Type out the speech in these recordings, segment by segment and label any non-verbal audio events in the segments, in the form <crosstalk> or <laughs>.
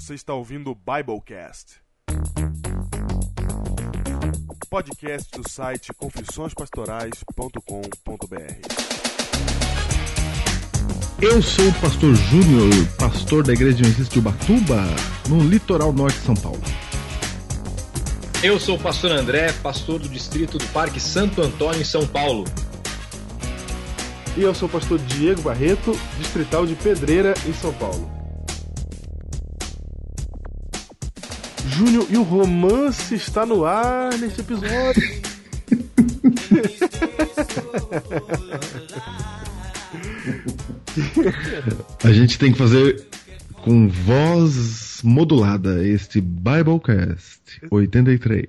Você está ouvindo o Biblecast. Podcast do site confissõespastorais.com.br. Eu sou o pastor Júnior, pastor da Igreja Adventista de Ubatuba, no litoral norte de São Paulo. Eu sou o pastor André, pastor do distrito do Parque Santo Antônio, em São Paulo. E eu sou o pastor Diego Barreto, distrital de Pedreira, em São Paulo. Júnior, e o romance está no ar neste episódio. A gente tem que fazer com voz modulada este Biblecast 83.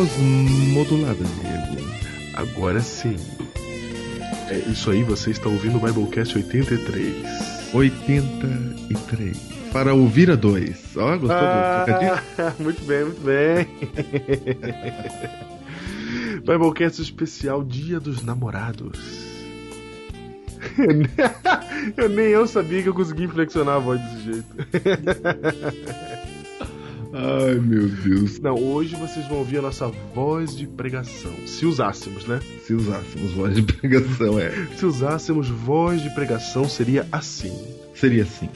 Voz modulada, Diego. Agora sim. É isso aí, você está ouvindo o Biblecast 83. 83. Para ouvir a dois. Ó, gostou do trocadilho? Ah, <laughs> muito bem, muito bem. <laughs> Biblecast especial Dia dos Namorados. <laughs> Eu nem eu sabia que eu conseguia flexionar a voz desse jeito. Ai, meu Deus. Não, hoje vocês vão ouvir a nossa voz de pregação. Se usássemos, né? Se usássemos voz de pregação, é. Se usássemos voz de pregação, seria assim: Seria assim.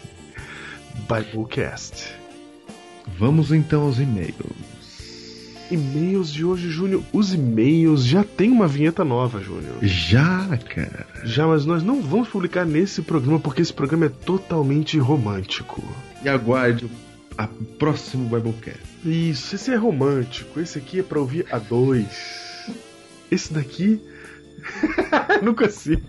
Biblecast. Vamos então aos e-mails. E-mails de hoje, Júnior. Os e-mails já tem uma vinheta nova, Júnior. Já, cara. Já, mas nós não vamos publicar nesse programa porque esse programa é totalmente romântico. E aguarde a próximo Biblecast. Isso, esse é romântico. Esse aqui é pra ouvir a dois. Esse daqui. <laughs> não consigo.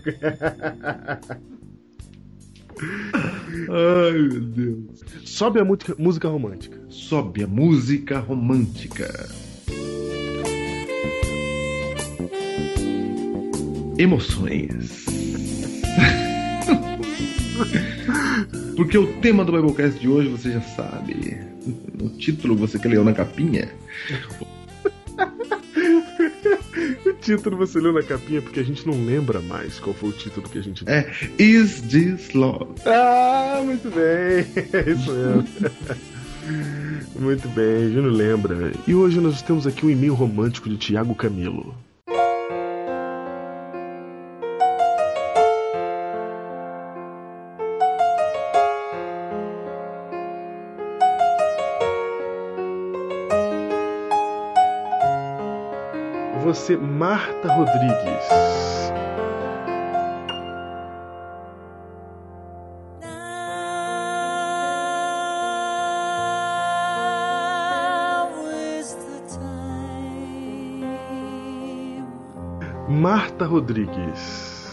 Ai, meu Deus. Sobe a música, música romântica. Sobe a música romântica. Emoções. <laughs> Porque o tema do Biblecast de hoje você já sabe. O título você que leu na capinha. <laughs> O título você leu na capinha porque a gente não lembra mais qual foi o título que a gente É Is This Love? Ah, muito bem. <laughs> É isso mesmo. muito bem, Júnior lembra. E hoje nós temos aqui um e-mail romântico de Tiago Camilo. Você, Marta Rodrigues. Marta Rodrigues.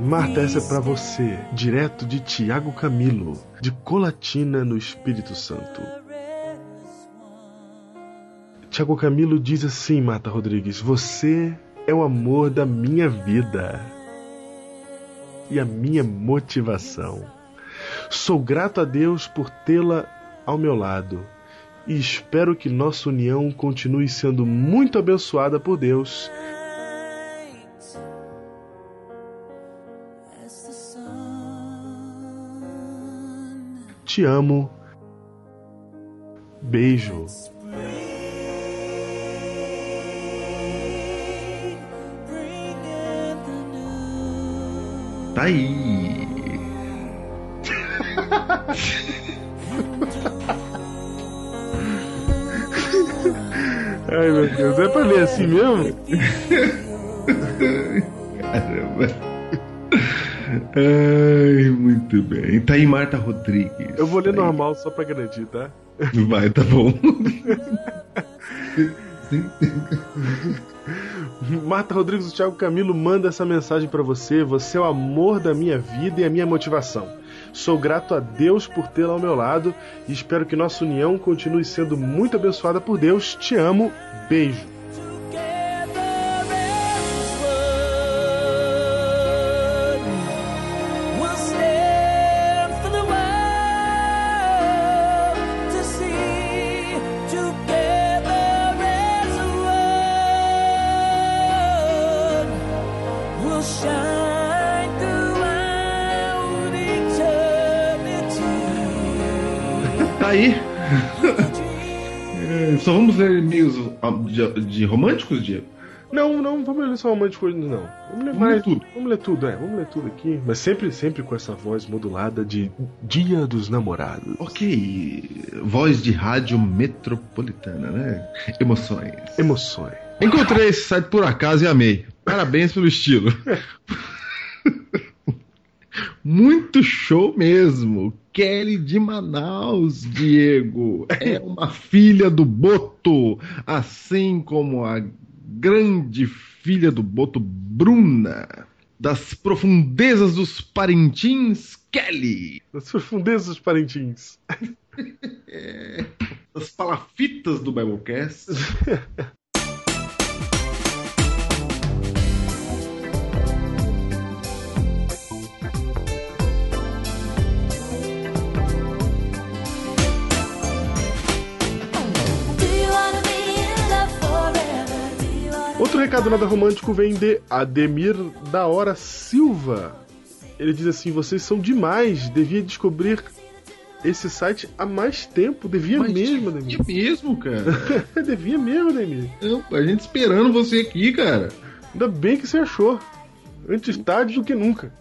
Marta, essa é pra você, direto de Tiago Camilo, de Colatina, no Espírito Santo. Tiago Camilo diz assim, Marta Rodrigues: Você é o amor da minha vida e a minha motivação. Sou grato a Deus por tê-la ao meu lado e espero que nossa união continue sendo muito abençoada por Deus. Te amo. Beijo. Tá aí. Ai meu Deus, é pra ler assim mesmo? Caramba. Ai, muito bem. Tá aí Marta Rodrigues. Eu vou ler Tá aí. normal só pra garantir, tá? Vai, tá bom. <laughs> Marta Rodrigues do Thiago Camilo manda essa mensagem pra você. Você é o amor da minha vida e a minha motivação. Sou grato a Deus por tê-la ao meu lado e espero que nossa união continue sendo muito abençoada por Deus. Te amo. Beijo. Ler e-mails ah, de, de românticos, Diego? Não, não, vamos ler só romântico hoje, não. Vamos ler Vamos mais. ler tudo. Vamos ler tudo, é. Vamos ler tudo aqui. Mas sempre, sempre com essa voz modulada de Dia dos Namorados. Ok. Voz de rádio metropolitana, né? Emoções. Emoções. Encontrei esse site por acaso e amei. Parabéns pelo estilo. <laughs> Muito show mesmo. Kelly de Manaus, Diego. É uma filha do Boto. Assim como a grande filha do Boto, Bruna. Das profundezas dos Parintins, Kelly. Das profundezas dos parentins. <laughs> Das palafitas do Biblecast. <laughs> Outro recado nada romântico vem de Ademir da Hora Silva. Ele diz assim: vocês são demais, devia descobrir esse site há mais tempo. Devia Mas mesmo, Ademir. É mesmo, cara. <laughs> devia mesmo, Ademir. Não, a gente esperando você aqui, cara. Ainda bem que você achou. Antes tarde do que nunca.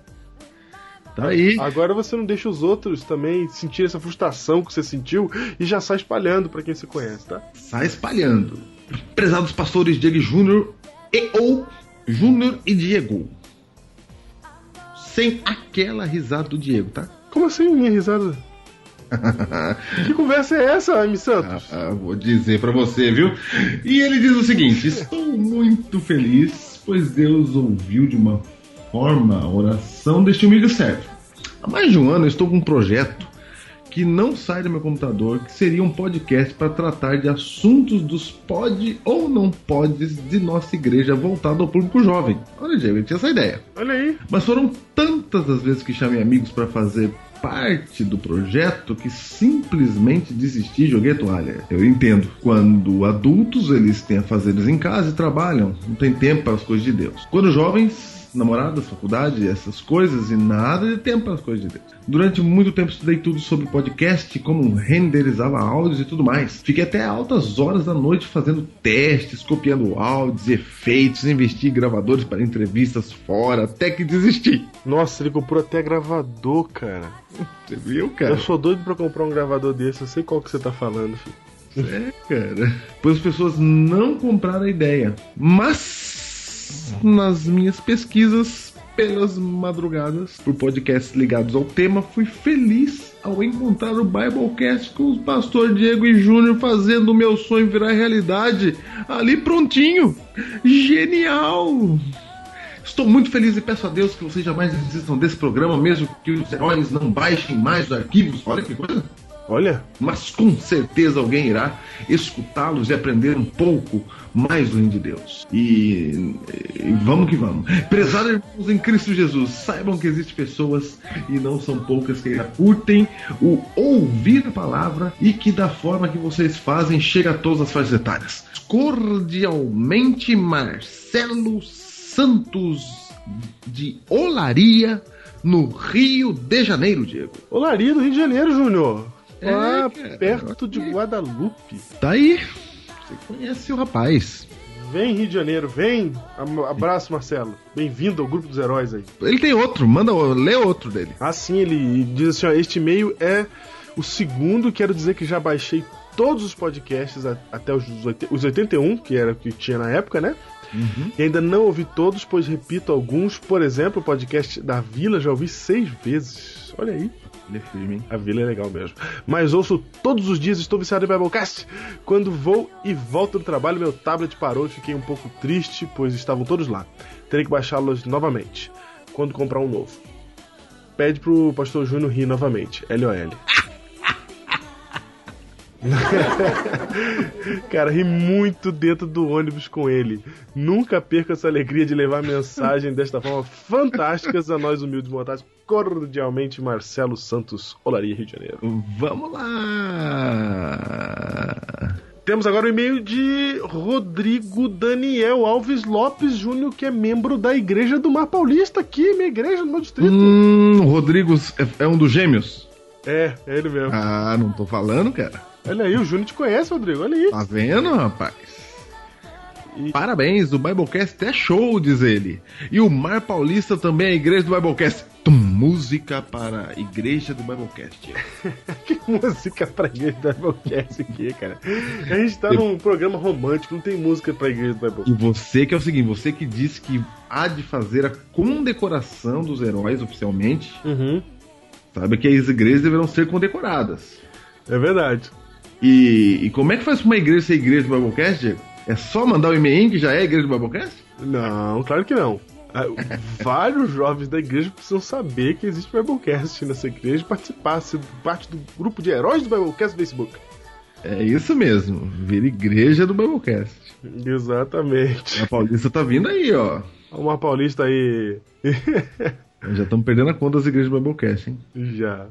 Tá aí. Agora você não deixa os outros também sentir essa frustração que você sentiu e já sai espalhando pra quem você conhece, tá? Sai espalhando. Prezados pastores Diego Júnior e ou Júnior e Diego. Sem aquela risada do Diego, tá? Como assim, minha risada? <laughs> que conversa é essa, M. Santos? Ah, vou dizer pra você, viu? E ele diz o seguinte: Estou muito feliz, pois Deus ouviu de uma forma a oração deste humilde servo. Há mais de um ano eu estou com um projeto que não sai do meu computador, que seria um podcast para tratar de assuntos dos pode ou não podes de nossa igreja voltado ao público jovem. Olha, Diego, eu tinha essa ideia. Olha aí. Mas foram tantas as vezes que chamei amigos para fazer parte do projeto que simplesmente desisti e joguei a toalha. Eu entendo. Quando adultos, eles têm a fazeres em casa e trabalham, não tem tempo para as coisas de Deus. Quando jovens, namoradas, faculdade, essas coisas e nada de tempo para as coisas de Deus. Durante muito tempo estudei tudo sobre podcast, como renderizava áudios e tudo mais. Fiquei até altas horas da noite fazendo testes, copiando áudios, efeitos, investi em gravadores para entrevistas fora, até que desisti. Nossa, ele comprou até gravador, cara. Você viu, cara? Eu sou doido pra comprar um gravador desse, eu sei qual que você tá falando, filho. É, cara. Pois as pessoas não compraram a ideia. Mas, nas minhas pesquisas pelas madrugadas, por podcasts ligados ao tema, fui feliz ao encontrar o Biblecast com o pastor Diego e Júnior fazendo o meu sonho virar realidade. Ali prontinho. Genial! Estou muito feliz e peço a Deus que vocês jamais desistam desse programa, mesmo que os heróis não baixem mais os arquivos. Olha que coisa! Olha, mas com certeza alguém irá escutá-los e aprender um pouco mais do reino de Deus. E, e vamos que vamos. Prezados irmãos em Cristo Jesus, saibam que existem pessoas, e não são poucas, que curtem o ouvir a palavra e que da forma que vocês fazem chega a todas as faixas etárias. Cordialmente, Marcelo Santos de Olaria, no Rio de Janeiro, Diego. Olaria do Rio de Janeiro, Júnior. É, Lá cara, perto de Guadalupe. Tá aí. Você conhece o rapaz. Vem, Rio de Janeiro, vem. Abraço, Marcelo. Bem-vindo ao grupo dos heróis aí. Ele tem outro, manda lê outro dele. Assim, ele diz assim: ó, este e-mail é o segundo. Quero dizer que já baixei todos os podcasts até os, os 81, que era o que tinha na época, né? E ainda não ouvi todos, pois repito alguns. Por exemplo, o podcast da Vila já ouvi seis vezes. Olha aí. Ele é firme, hein? A vila é legal mesmo. Mas ouço todos os dias, estou viciado em Biblecast. Quando vou e volto do trabalho, meu tablet parou e fiquei um pouco triste, pois estavam todos lá. Terei que baixá-los novamente, quando comprar um novo. Pede pro pastor Júnior rir novamente. LOL. <laughs> Cara, ri muito dentro do ônibus com ele. Nunca perca essa alegria de levar mensagem desta forma fantásticas a nós humildes mortais. Cordialmente, Marcelo Santos, Olaria, Rio de Janeiro. Vamos lá. Temos agora o e-mail de Rodrigo Daniel Alves Lopes Júnior, que é membro da Igreja do Mar Paulista, aqui, minha igreja, no meu distrito. Hum, o Rodrigo é, é um dos gêmeos. É, é ele mesmo. Ah, não tô falando, cara. Olha aí, o Júnior te conhece, Rodrigo. Olha aí. Tá vendo, rapaz? Parabéns, o Biblecast é show, diz ele. E o Mar Paulista também é a igreja do Biblecast. Tum, música para a igreja do Biblecast. <laughs> que música pra igreja do Biblecast aqui, cara? A gente tá num programa romântico, não tem música pra igreja do Biblecast. E você que é o seguinte, você que disse que há de fazer a condecoração dos heróis oficialmente, uhum. sabe que as igrejas deverão ser condecoradas. É verdade. E, e como é que faz uma igreja ser igreja do Biblecast, Diego? É só mandar o um e-mail que já é a igreja do Biblecast? Não, claro que não. Ah, vários jovens da igreja precisam saber que existe Biblecast nessa igreja e participar, ser parte do grupo de heróis do Biblecast no Facebook. É isso mesmo, vira igreja do Biblecast. Exatamente. A Paulista tá vindo aí, ó. Uma Paulista aí. <laughs> Já estamos perdendo a conta das igrejas do Biblecast, hein? Já.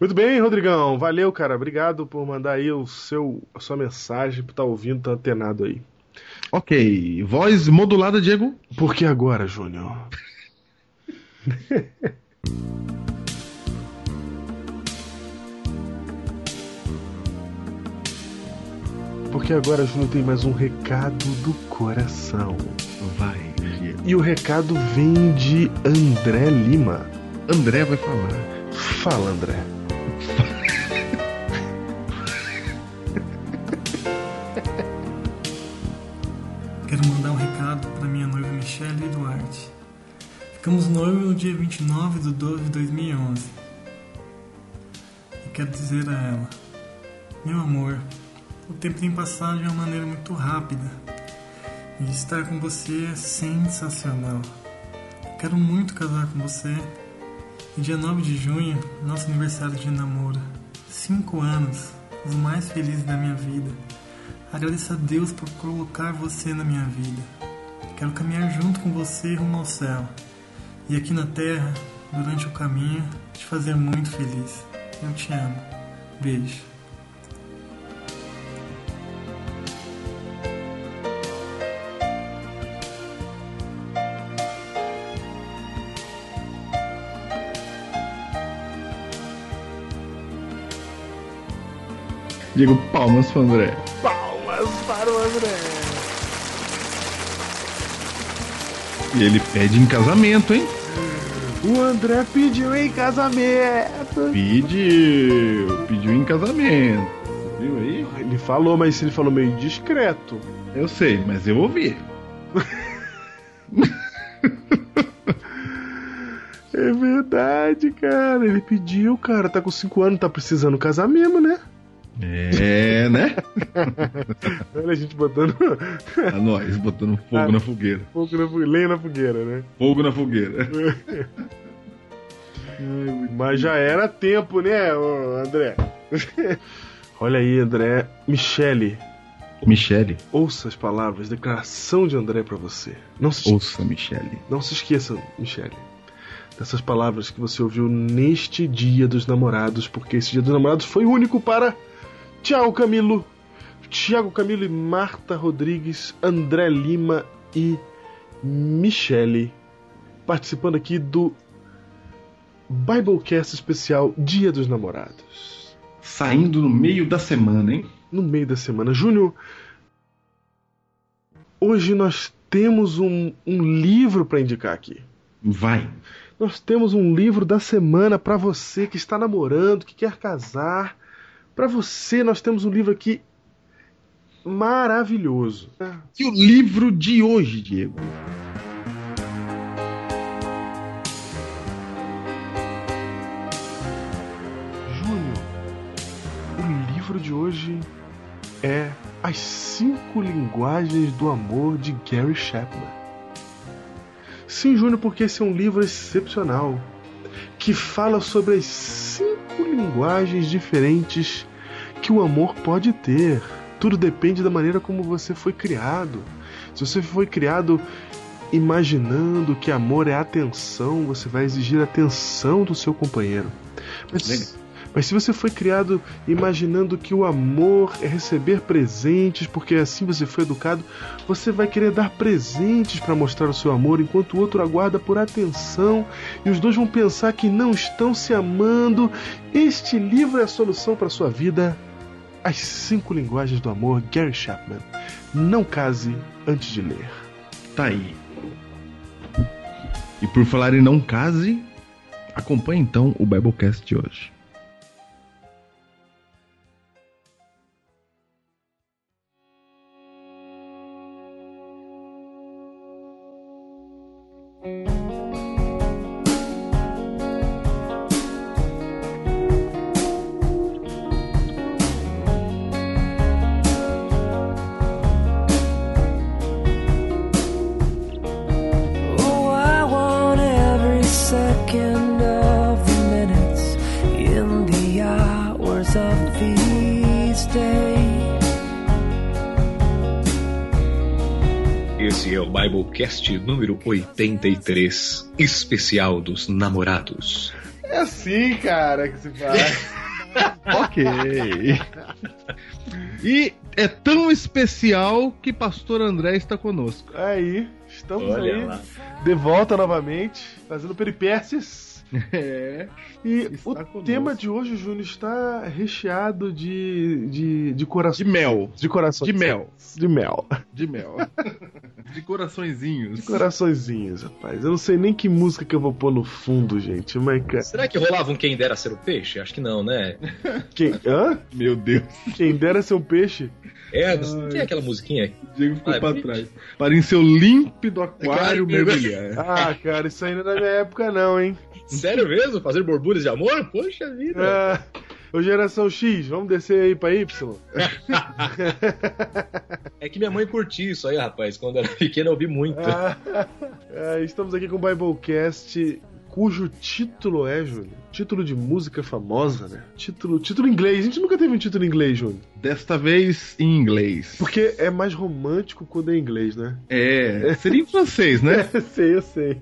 Muito bem, Rodrigão. Valeu, cara. Obrigado por mandar aí o seu, a sua mensagem, por estar tá ouvindo, tá antenado aí. Ok. Voz modulada, Diego? Por que agora, Júnior? <laughs> Porque agora, Júnior, tem mais um recado do coração. Vai, Diego. E o recado vem de André Lima. André vai falar. Fala, André. Quero <laughs> recado para minha noiva Michelle Duarte. Ficamos noivos no dia 29 de 12 de 2011. E quero dizer a ela: Meu amor, o tempo tem passado de uma maneira muito rápida. E estar com você é sensacional. Quero muito casar com você. E dia 9 de junho, nosso aniversário de namoro. Cinco anos, os mais felizes da minha vida. Agradeço a Deus por colocar você na minha vida. Quero caminhar junto com você rumo ao céu. E aqui na terra, durante o caminho, te fazer muito feliz. Eu te amo. Beijo. Digo palmas pro André. Palmas para o André. Ele pede em casamento, hein? O André pediu em casamento. Pediu. Pediu em casamento. Viu aí? Ele falou, mas ele falou meio discreto. Eu sei, mas eu ouvi. <laughs> É verdade, cara. Ele pediu, cara. Tá com 5 anos, tá precisando casar mesmo, né? É, né? <laughs> Olha a gente botando. <laughs> A nós, botando fogo Ah. na fogueira. Fogo na fogueira, lenha na fogueira, né? Fogo na fogueira. <laughs> Mas já era tempo, né, André? Olha aí, André. Michele, Michele, ouça as palavras, declaração de André pra você. Não se, ouça, Michele. não se esqueça, Michele, dessas palavras que você ouviu neste Dia dos Namorados, porque esse Dia dos Namorados foi único para Tiago Camilo, Tiago Camilo e Marta Rodrigues, André Lima e Michele, participando aqui do Biblecast especial Dia dos Namorados. Saindo no meio da semana, hein? no meio da semana. Júnior, hoje nós temos um, um livro para indicar aqui. Vai. Nós temos um livro da semana para você que está namorando, que quer casar. Para você, nós temos um livro aqui maravilhoso. E o livro de hoje, Diego? Júnior, o livro de hoje é As Cinco Linguagens do Amor de Gary Chapman. Sim, Júnior, porque esse é um livro excepcional que fala sobre as cinco linguagens diferentes que o amor pode ter. Tudo depende da maneira como você foi criado. Se você foi criado imaginando que amor é atenção, você vai exigir atenção do seu companheiro. Mas. Mas se você foi criado imaginando que o amor é receber presentes, porque assim você foi educado, você vai querer dar presentes para mostrar o seu amor, enquanto o outro aguarda por atenção e os dois vão pensar que não estão se amando. Este livro é a solução para sua vida. As cinco linguagens do amor, Gary Chapman. Não case antes de ler. Tá aí. E por falar em não case, acompanhe então o Biblecast de hoje. É o Biblecast número 83, especial dos namorados. É assim, cara, que se faz. <laughs> ok. E é tão especial que Pastor André está conosco. Aí, estamos Olha aí, lá. de volta novamente, fazendo peripécias. <laughs> É. E o conosco. tema de hoje, Júnior, está recheado de, de, de corações. De mel. De corações. De mel. De mel. De mel. <laughs> De coraçõezinhos. Coraçõezinhos, rapaz. Eu não sei nem que música que eu vou pôr no fundo, gente. Mas, cara. Será que rolava um quem dera ser o peixe? Acho que não, né? Quem, hã? Meu Deus. Quem dera ser um peixe. É, não tem aquela musiquinha? O Diego ficou Ai, pra bicho. trás. Para em seu límpido aquário mergulhar. Ah, cara, isso aí não é da minha época, não, hein? Sério <laughs> mesmo? Fazer borbulhas de amor? Poxa vida. Ah, ô, geração X, vamos descer aí pra Y. <laughs> É que minha mãe curtia isso aí, rapaz. Quando era pequena eu ouvi muito. Ah, ah, estamos aqui com o Biblecast, cujo título é, Júnior? Título de música famosa, né? Título, título em inglês. A gente nunca teve um título em inglês, Júnior. Desta vez em inglês. Porque é mais romântico quando é em inglês, né? É, seria em francês, né? <laughs> Sei, eu sei.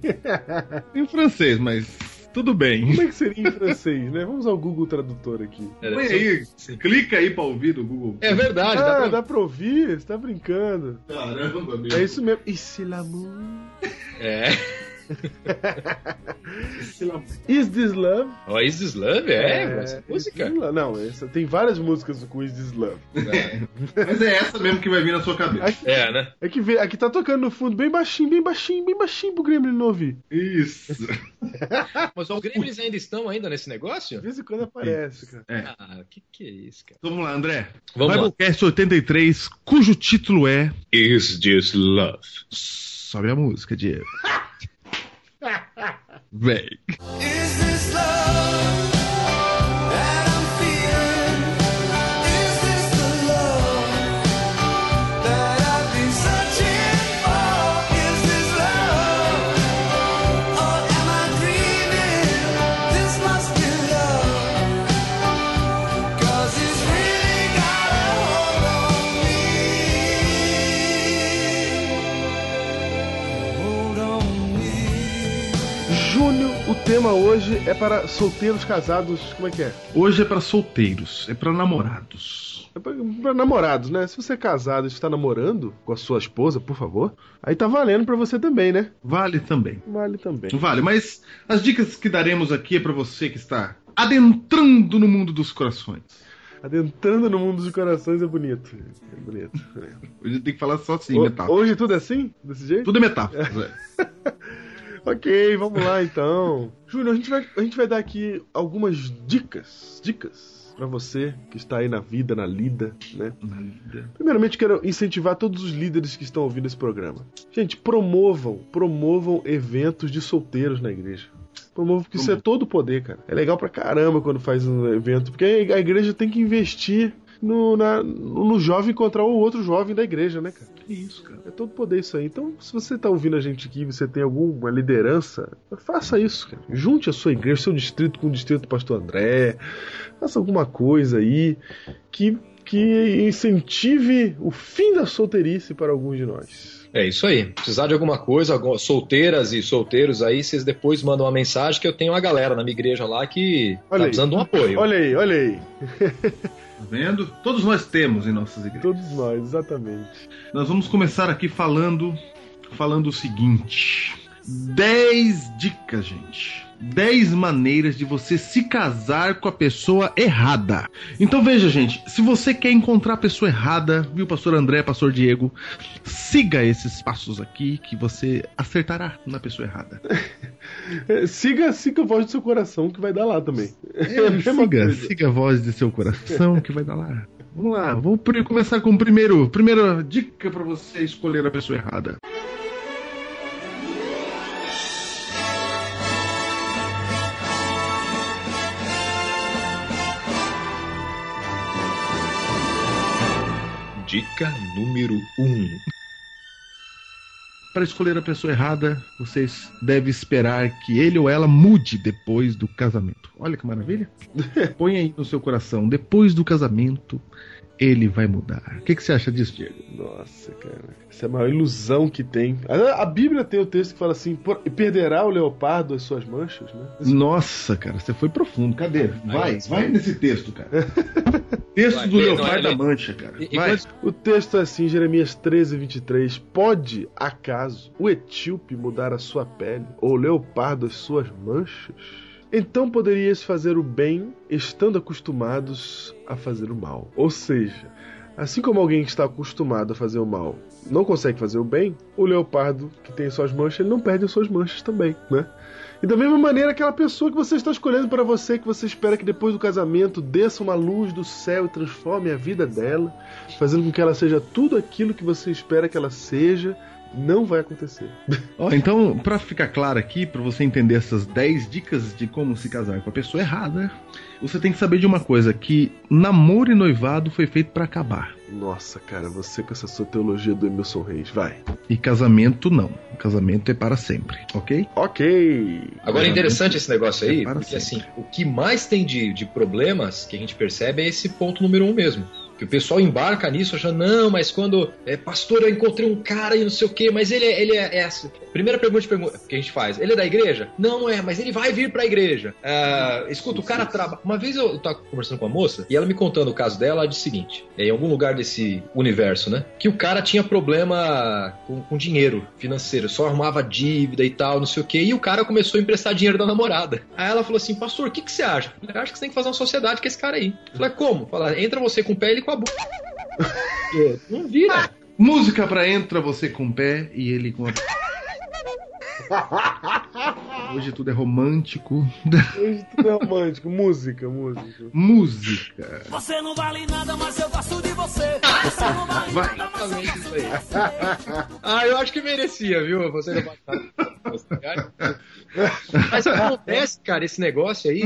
Em francês, mas tudo bem. Como é que seria em francês, né? Vamos ao Google Tradutor aqui. Era Põe só- aí, Sim. clica aí pra ouvir do Google. É verdade, dá Ah, pra... dá pra ouvir? Você tá brincando. Caramba, meu. É isso mesmo. E c'est l'amour? É. <laughs> Is this love? Ó, Is This Love? É, essa música. Is This Love. Não, essa, tem várias músicas com Is This Love. Mas é essa mesmo que vai vir na sua cabeça. Aqui, É, né? é que vê, aqui tá tocando no fundo bem baixinho, bem baixinho, bem baixinho pro Gremlin não ouvir. Isso. <laughs> Mas os Gremlins ainda estão ainda nesse negócio? De vez em quando aparece, cara. Ah, que que é isso, cara? Vamos lá, André. Vamos lá. Biblecast 83, cujo título é Is This Love? Sobe a música, Diego. <laughs> Vem. Is this love tema hoje é para solteiros casados. Como é que é? Hoje é pra solteiros, é pra namorados. É pra, pra namorados, né? Se você é casado e está namorando com a sua esposa, por favor, aí tá valendo pra você também, né? Vale também. Vale também. Vale, mas as dicas que daremos aqui é pra você que está adentrando no mundo dos corações. Adentrando no mundo dos corações é bonito. É bonito. Hoje tem que falar só assim, metáfora. Hoje tudo é assim? Desse jeito? Tudo é metáfora. é. <laughs> Ok, vamos lá então. <laughs> Júnior, a gente vai, a gente vai dar aqui algumas dicas. Dicas pra você que está aí na vida, na lida, né? Primeiramente, quero incentivar todos os líderes que estão ouvindo esse programa. Gente, promovam, promovam eventos de solteiros na igreja. Promovam, porque isso é todo o poder, cara. É legal pra caramba quando faz um evento, porque a igreja tem que investir no, na- no jovem encontrar o outro jovem da igreja, né, cara? Que isso, cara. É todo poder isso aí. Então, se você tá ouvindo a gente aqui, você tem alguma liderança, faça isso, cara. Junte a sua igreja, seu distrito com o distrito do pastor André. Faça alguma coisa aí que, que incentive o fim da solteirice para alguns de nós. É isso aí. Precisar de alguma coisa, solteiras e solteiros aí, vocês depois mandam uma mensagem que eu tenho uma galera na minha igreja lá que Olha tá aí. precisando de um apoio. Olha aí, olha aí. <laughs> Tá vendo? Todos nós temos em nossas igrejas. Todos nós, exatamente. Nós vamos começar aqui falando falando o seguinte: 10 dicas, gente. 10 maneiras de você se casar com a pessoa errada. Então veja, gente, se você quer encontrar a pessoa errada, viu, pastor André, pastor Diego, siga esses passos aqui que você acertará na pessoa errada. <laughs> É, siga, siga a voz do seu coração que vai dar lá também. É, a mesma siga, siga a voz de seu coração que vai dar lá. Vamos lá, vou pri- começar com o primeiro, primeira dica para você escolher a pessoa errada. Dica número 1. Um. Para escolher a pessoa errada, vocês devem esperar que ele ou ela mude depois do casamento. Olha que maravilha. <laughs> Põe aí no seu coração, depois do casamento, ele vai mudar. O que, que você acha disso, Diego? Nossa, cara. Essa é a maior ilusão que tem. A, a Bíblia tem o texto que fala assim: "Por- perderá o leopardo as suas manchas, né? Nossa, cara, você foi profundo. Cadê? Vai, vai nesse texto, cara. <laughs> Texto Vai, do Leopardo da Mancha, cara. Vai. O texto é assim, Jeremias 13, 23. Pode, acaso, o etíope mudar a sua pele, ou o leopardo as suas manchas? Então poderias fazer o bem estando acostumados a fazer o mal. Ou seja, assim como alguém que está acostumado a fazer o mal não consegue fazer o bem, o leopardo que tem suas manchas, ele não perde as suas manchas também, né? E da mesma maneira, aquela pessoa que você está escolhendo para você, que você espera que depois do casamento desça uma luz do céu e transforme a vida dela, fazendo com que ela seja tudo aquilo que você espera que ela seja, não vai acontecer. <laughs> Ó, então, pra ficar claro aqui, pra você entender essas 10 dicas de como se casar com a pessoa errada, você tem que saber de uma coisa, que namoro e noivado foi feito pra acabar. Nossa, cara, você com essa sua teologia do Emilson Reis, vai. E casamento não. Casamento é para sempre, ok? Ok. Agora é interessante esse negócio aí, É para porque sempre. assim, o que mais tem de, de problemas que a gente percebe é esse ponto número um mesmo. Que o pessoal embarca nisso achando, não, mas quando. É, pastor, eu encontrei um cara e não sei o quê, mas ele é. Ele é, é assim. Primeira pergunta pergu- que a gente faz: ele é da igreja? Não, não é, mas ele vai vir pra igreja. Ah, escuta, o cara trabalha. Uma vez eu tava conversando com uma moça e ela me contando o caso dela, ela disse o seguinte: em algum lugar desse universo, né? Que o cara tinha problema com, com dinheiro financeiro, só arrumava dívida e tal, não sei o quê, e o cara começou a emprestar dinheiro da namorada. Aí ela falou assim: Pastor, o que, que você acha? Eu acho que você tem que fazer uma sociedade com esse cara aí. Eu falei, como? Fala, entra você com o pé ele com a boca. É, Não vira. Música pra entra você com o pé e ele com a. <laughs> Hoje tudo é romântico. Hoje tudo é romântico. música, música. Música. Você não vale nada, mas eu gosto de você. Você não vale Vai. nada, mas eu Exatamente isso aí. Ah, eu acho que merecia, viu? Você não vai Mas <laughs> acontece, cara, esse negócio aí,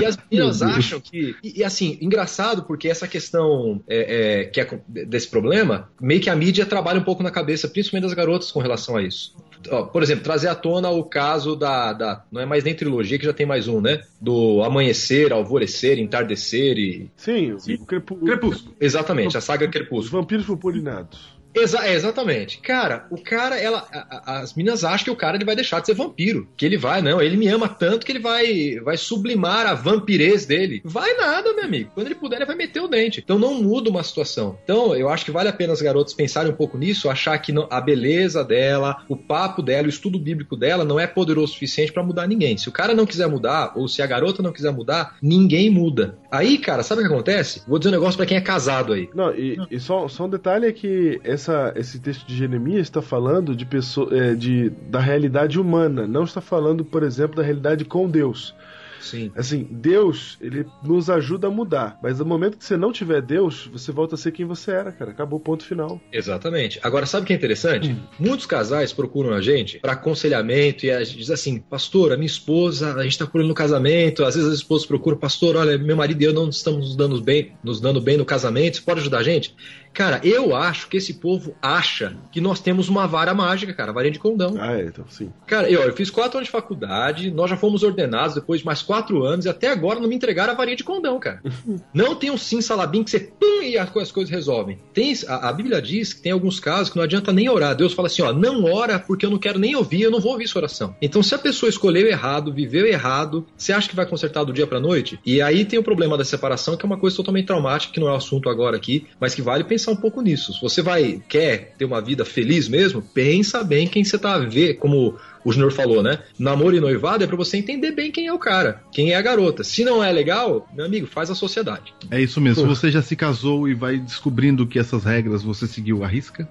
e as meninas acham que. E, e, assim, engraçado, porque essa questão é, é, que é desse problema, meio que a mídia trabalha um pouco na cabeça, principalmente das garotas com relação a isso. Ó, por exemplo, trazer à tona o caso da, da. Não é mais nem trilogia, que já tem mais um, né? Do amanhecer, alvorecer, entardecer e. Sim, o, crepu... Crepúsculo. Exatamente, a saga os Crepúsculo. vampiros purpurinados. Exa é, exatamente. Cara, o cara, ela, a- a- as meninas acham que o cara ele vai deixar de ser vampiro. Que ele vai, não. Ele me ama tanto que ele vai, vai sublimar a vampirez dele. Vai nada, meu amigo. Quando ele puder, ele vai meter o dente. Então não muda uma situação. Então eu acho que vale a pena as garotas pensarem um pouco nisso, achar que não- a beleza dela, o papo dela, o estudo bíblico dela não é poderoso o suficiente pra mudar ninguém. Se o cara não quiser mudar, ou se a garota não quiser mudar, ninguém muda. Aí, cara, sabe o que acontece? Vou dizer um negócio pra quem é casado aí. Não, e, e só, só um detalhe é que essa, esse texto de Jeremias está falando de, pessoa, é, de da realidade humana, não está falando, por exemplo, da realidade com Deus. Sim. Assim, Deus, ele nos ajuda a mudar, mas no momento que você não tiver Deus, você volta a ser quem você era, cara. Acabou o ponto final. Exatamente. Agora, sabe o que é interessante? Muitos casais procuram a gente para aconselhamento e a gente diz assim: Pastor, a minha esposa, a gente tá procurando no casamento. Às vezes as esposas procuram, Pastor, olha, meu marido e eu não estamos nos dando bem, nos dando bem no casamento. Você pode ajudar a gente? Cara, eu acho que esse povo acha que nós temos uma vara mágica, cara, varinha de condão. Ah, é, então sim. Cara, eu, eu fiz quatro anos de faculdade, nós já fomos ordenados depois de mais quatro anos e até agora não me entregaram a varinha de condão, cara. <laughs> não tem um sim salabim que você pum, e as coisas, as coisas resolvem. Tem, a, a Bíblia diz que tem alguns casos que não adianta nem orar. Deus fala assim: ó, não ora porque eu não quero nem ouvir, eu não vou ouvir sua oração. Então, se a pessoa escolheu errado, viveu errado, você acha que vai consertar do dia pra noite? E aí tem o problema da separação, que é uma coisa totalmente traumática, que não é o assunto agora aqui, mas que vale pensar um pouco nisso. Se você vai, quer ter uma vida feliz mesmo, pensa bem quem você tá a ver, como o Junior falou, né? Namoro e noivado é pra você entender bem quem é o cara, quem é a garota. Se não é legal, meu amigo, faz a sociedade. É isso mesmo. Se você já se casou e vai descobrindo que essas regras você seguiu à risca,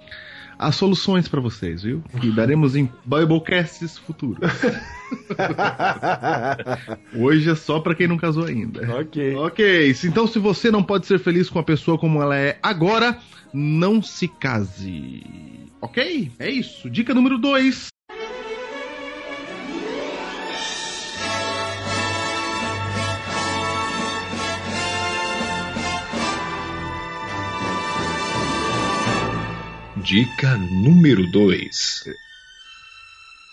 há soluções pra vocês, viu? Que <laughs> daremos em Biblecasts futuros. Hoje é só pra quem não casou ainda. ok. Ok, então se você não pode ser feliz com a pessoa como ela é agora, não se case. Ok? É isso. Dica número 2. Dica número 2.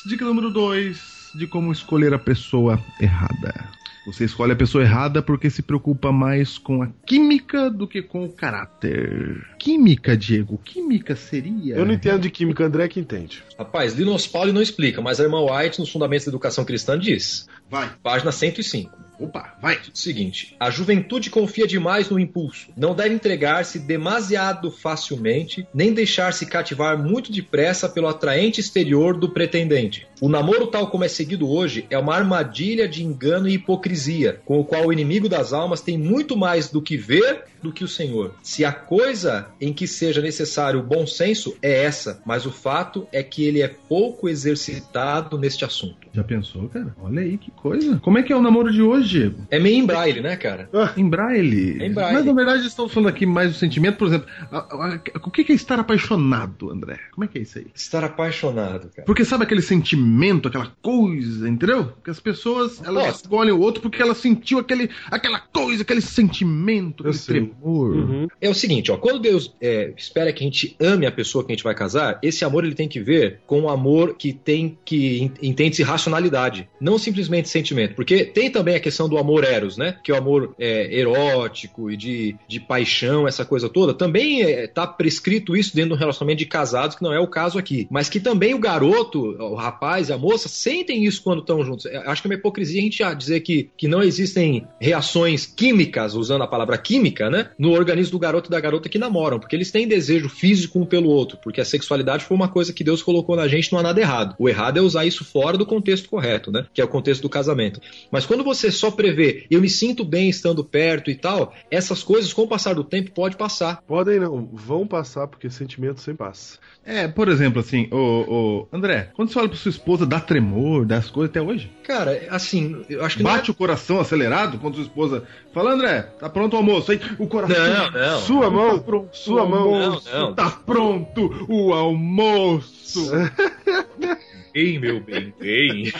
Dica número 2 de como escolher a pessoa errada. Você escolhe a pessoa errada porque se preocupa mais com a química do que com o caráter. Química, Diego? Química seria. Eu não entendo de química, André que entende. Rapaz, Linus Paulo não explica, mas a irmã White, nos Fundamentos da Educação Cristã, diz. Vai. Página 105. Opa, vai. Seguinte, a juventude confia demais no impulso. Não deve entregar-se demasiado facilmente, nem deixar-se cativar muito depressa pelo atraente exterior do pretendente. O namoro tal como é seguido hoje é uma armadilha de engano e hipocrisia, com o qual o inimigo das almas tem muito mais do que ver do que o Senhor. Se a coisa em que seja necessário o bom senso é essa, mas o fato é que ele é pouco exercitado neste assunto. Já pensou, cara? Olha aí que coisa. Como é que é o namoro de hoje, Diego? É meio em braille, né, cara? Em braille. É em braille. Mas na verdade estamos falando aqui mais do sentimento, por exemplo. a- a- a- o que é estar apaixonado, André? Como é que é isso aí? Estar apaixonado, cara. Porque sabe aquele sentimento, aquela coisa, entendeu? Que as pessoas elas Gosto. escolhem o outro porque ela sentiu aquele, aquela coisa, aquele sentimento, aquele tremor. Uhum. É o seguinte, ó, quando Deus é, espera que a gente ame a pessoa que a gente vai casar, esse amor ele tem que ver com um amor que tem que en- entende-se racionalidade, não simplesmente sentimento, porque tem também a questão do amor eros, né? Que é o amor é, erótico e de, de paixão, essa coisa toda. Também é, tá prescrito isso dentro de um relacionamento de casados, que não é o caso aqui, mas que também o garoto, o rapaz a moça sentem isso quando estão juntos. É, Acho que é uma hipocrisia a gente dizer que, que não existem reações químicas, usando a palavra química, né? No organismo do garoto e da garota que namoram, porque eles têm desejo físico um pelo outro, porque a sexualidade foi uma coisa que Deus colocou na gente, não há nada errado. O errado é usar isso fora do contexto correto, né? Que é o contexto do casamento. Mas quando você só prevê, eu me sinto bem estando perto e tal, essas coisas, com o passar do tempo, pode passar. Podem não, vão passar, porque sentimento sempre passa. É, por exemplo, assim, o, André, quando você olha pra sua esposa, dá tremor, dá as coisas até hoje? Cara, assim, eu acho que não é- Bate o coração acelerado quando sua esposa fala, André, tá pronto o almoço? Aí o coração. Não, não. Sua mão, Tá pronto, sua o mão. almoço, Não, não. Tá pronto o almoço. <laughs> Bem, meu bem, bem.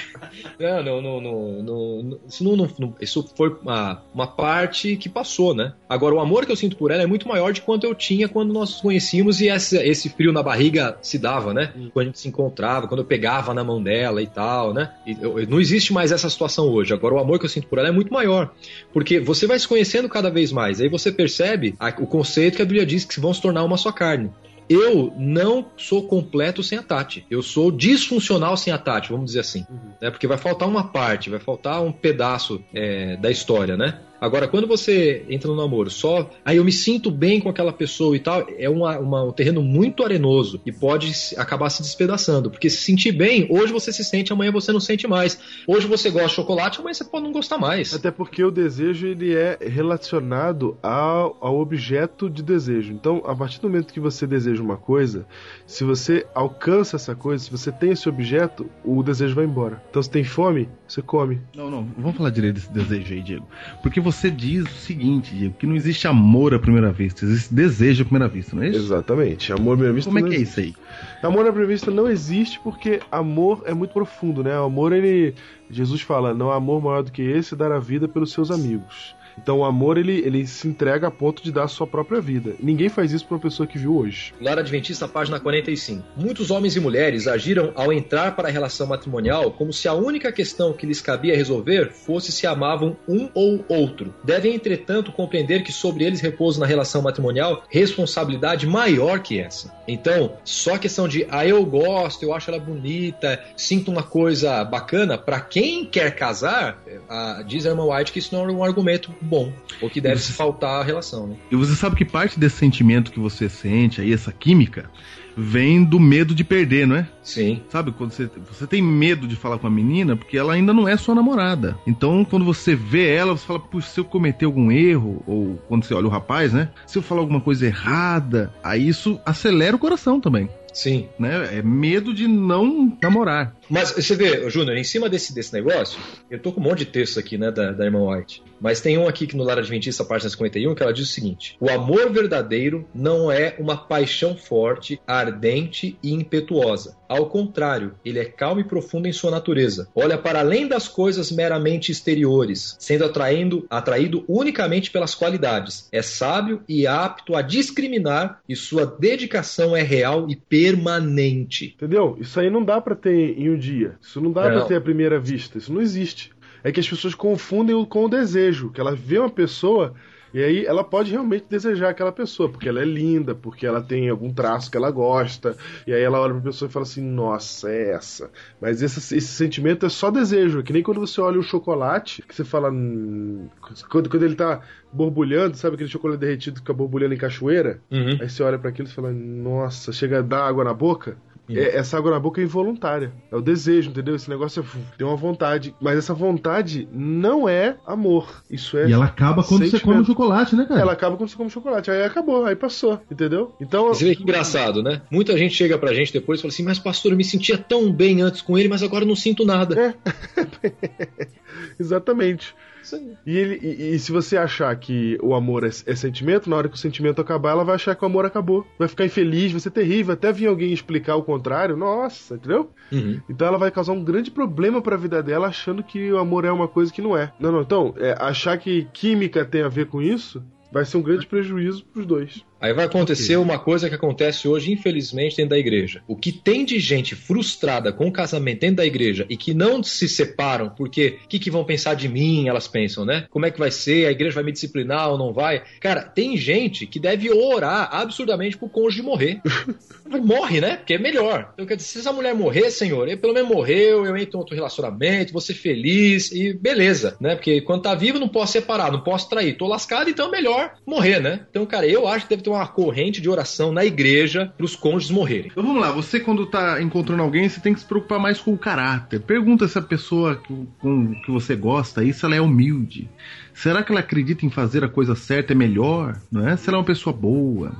Não, não, não, não, isso, não, não- isso foi uma, uma parte que passou, né? Agora, o amor que eu sinto por ela é muito maior de quanto eu tinha quando nós nos conhecíamos e esse, esse frio na barriga se dava, né? Quando a gente se encontrava, quando eu pegava na mão dela e tal, né? E eu- não existe mais essa situação hoje. Agora, o amor que eu sinto por ela é muito maior. Porque você vai se conhecendo cada vez mais. Aí você percebe a- o conceito que a Bíblia diz que vão se tornar uma só carne. Eu não sou completo sem a Tati. Eu sou disfuncional sem a Tati, vamos dizer assim. Né? Porque vai faltar uma parte, vai faltar um pedaço é, da história, né? Agora, quando você entra no namoro só, aí eu me sinto bem com aquela pessoa e tal, é uma, uma- um terreno muito arenoso e pode acabar se despedaçando. Porque se sentir bem, hoje você se sente, amanhã você não sente mais. Hoje você gosta de chocolate, amanhã você pode não gostar mais. Até porque o desejo ele é relacionado ao, ao objeto de desejo. Então, a partir do momento que você deseja uma coisa, se você alcança essa coisa, se você tem esse objeto, o desejo vai embora. Então, se tem fome, você come. Não, não, vamos falar direito desse desejo aí, Diego. Porque você diz o seguinte, Diego, que não existe amor à primeira vista, existe desejo à primeira vista, não é isso? Exatamente. Amor à primeira vista Como é que é existe. isso aí? Amor à primeira vista não existe porque amor é muito profundo, né? O amor, ele. Jesus fala, não há amor maior do que esse dar a vida pelos seus amigos. Então o amor ele, ele se entrega a ponto de dar a sua própria vida. Ninguém faz isso pra uma pessoa que viu hoje. Lar Adventista, página 45. Muitos homens e mulheres agiram ao entrar para a relação matrimonial como se a única questão que lhes cabia resolver fosse se amavam um ou outro. Devem, entretanto, compreender que sobre eles repousa na relação matrimonial responsabilidade maior que essa. Então, só a questão de, ah, eu gosto, eu acho ela bonita, sinto uma coisa bacana, para quem quer casar, a, diz a irmã White que isso não é um argumento bom, ou que deve se faltar a relação. Né? E você sabe que parte desse sentimento que você sente aí, essa química, vem do medo de perder, não é? Sim. Sabe, quando você, você tem medo de falar com a menina porque ela ainda não é sua namorada. Então, quando você vê ela, você fala, puxa, se eu cometer algum erro, ou quando você olha o rapaz, né? Se eu falar alguma coisa errada, aí isso acelera o coração também. Sim. Né? É medo de não namorar. Mas você vê, Júnior, em cima desse, desse negócio, eu tô com um monte de texto aqui, né, da, da irmã White. Mas tem um aqui que no Lar Adventista, página 51, que ela diz o seguinte: O amor verdadeiro não é uma paixão forte, ardente e impetuosa. Ao contrário, ele é calmo e profundo em sua natureza. Olha para além das coisas meramente exteriores, sendo atraindo, atraído unicamente pelas qualidades. É sábio e apto a discriminar, e sua dedicação é real e permanente. Entendeu? Isso aí não dá pra ter em um dia. Isso não dá pra ter à primeira vista. Isso não existe. É que as pessoas confundem o com o desejo. Que ela vê uma pessoa e aí ela pode realmente desejar aquela pessoa, porque ela é linda, porque ela tem algum traço que ela gosta. E aí ela olha pra pessoa e fala assim: nossa, é essa. Mas esse, esse sentimento é só desejo. É que nem quando você olha o chocolate, que você fala. "Hum", quando, quando ele tá borbulhando, sabe aquele chocolate derretido que fica borbulhando em cachoeira? Uhum. Aí você olha para aquilo e fala, nossa, chega a dar água na boca. Sim. É- essa água na boca é involuntária. É o desejo, entendeu? Esse negócio é, tem uma vontade. Mas essa vontade não é amor. Isso é. E ela acaba quando você come o chocolate, né, cara? Ela acaba quando você come chocolate. Aí acabou, aí passou, entendeu? Então. Você vê que engraçado, né? Muita gente chega pra gente depois e fala assim: Mas, pastor, eu me sentia tão bem antes com ele, mas agora eu não sinto nada. <laughs> Exatamente. E, ele, e, e se você achar que o amor é, é sentimento, na hora que o sentimento acabar, ela vai achar que o amor acabou. Vai ficar infeliz, vai ser terrível. Até vir alguém explicar o contrário, nossa, entendeu? Uhum. Então ela vai causar um grande problema pra vida dela achando que o amor é uma coisa que não é. Não, não. Então, é, achar que química tem a ver com isso vai ser um grande prejuízo pros dois. Aí vai acontecer uma coisa que acontece hoje, infelizmente, dentro da igreja. O que tem de gente frustrada com o casamento dentro da igreja e que não se separam porque o que, que vão pensar de mim, elas pensam, né? Como é que vai ser? A igreja vai me disciplinar ou não vai? Cara, tem gente que deve orar absurdamente pro cônjuge morrer. <laughs> Morre, né? Porque é melhor. Então, quer dizer, se essa mulher morrer, senhor, ele pelo menos morreu, eu entro em outro relacionamento, vou ser feliz e beleza, né? Porque quando tá vivo, não posso separar, não posso trair. Tô lascado, então é melhor morrer, né? Então, cara, eu acho que deve ter uma corrente de oração na igreja pros cônjuges morrerem. Então vamos lá, você quando tá encontrando alguém, você tem que se preocupar mais com o caráter. Pergunta se a pessoa que, com, que você gosta aí, se ela é humilde. Será que ela acredita em fazer a coisa certa é melhor? Não é? Se ela é uma pessoa boa.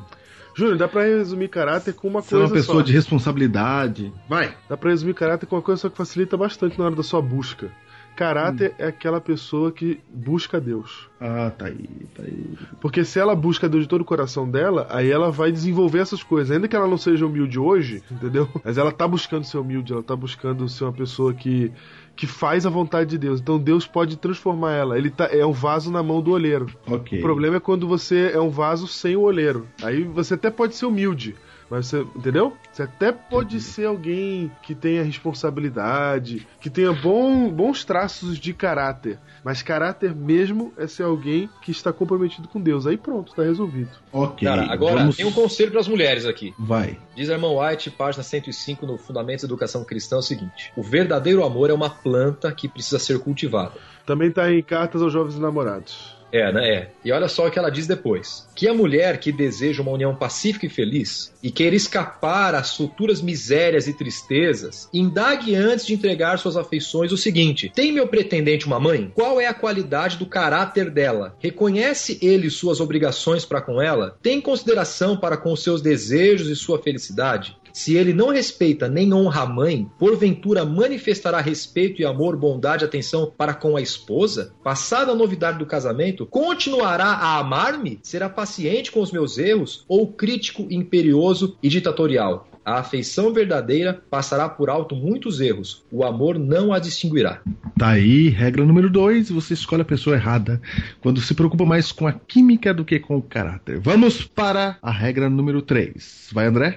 Júnior, dá pra resumir caráter com uma Se ela é coisa uma pessoa só. de responsabilidade. Vai. Dá pra resumir caráter com uma coisa só que facilita bastante na hora da sua busca. Caráter é aquela pessoa que busca Deus. Ah, tá aí, tá aí. Porque se ela busca Deus de todo o coração dela, aí ela vai desenvolver essas coisas. Ainda que ela não seja humilde hoje, <laughs> entendeu? Mas ela tá buscando ser humilde, ela tá buscando ser uma pessoa que, que faz a vontade de Deus. Então Deus pode transformar ela. Ele tá, é um vaso na mão do olheiro. Ok. O problema é quando você é um vaso sem o olheiro. Aí você até pode ser humilde. Mas você, entendeu? Você até pode ser alguém que tenha responsabilidade, que tenha bom, bons traços de caráter. Mas caráter mesmo é ser alguém que está comprometido com Deus. Aí pronto, tá resolvido. Ok. Cara, agora vamos... tem um conselho pras mulheres aqui. Vai. Diz a irmã White, página 105, no Fundamentos da Educação Cristã, o seguinte: O verdadeiro amor é uma planta que precisa ser cultivada. Também tá em cartas aos jovens namorados. É, né? É. E olha só o que ela diz depois. Que a mulher que deseja uma união pacífica e feliz e queira escapar às futuras misérias e tristezas, indague antes de entregar suas afeições o seguinte: tem meu pretendente uma mãe? Qual é a qualidade do caráter dela? Reconhece ele suas obrigações para com ela? Tem consideração para com seus desejos e sua felicidade? Se ele não respeita nem honra a mãe, porventura manifestará respeito e amor, bondade e atenção para com a esposa? Passada a novidade do casamento, continuará a amar-me? Será paciente com os meus erros ou crítico, imperioso e ditatorial? A afeição verdadeira passará por alto muitos erros. O amor não a distinguirá. Tá aí, regra número 2, você escolhe a pessoa errada quando se preocupa mais com a química do que com o caráter. Vamos para a regra número 3. Vai, André?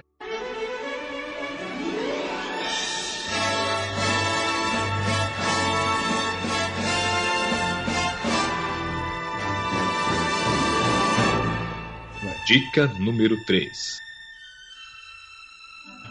Dica número 3.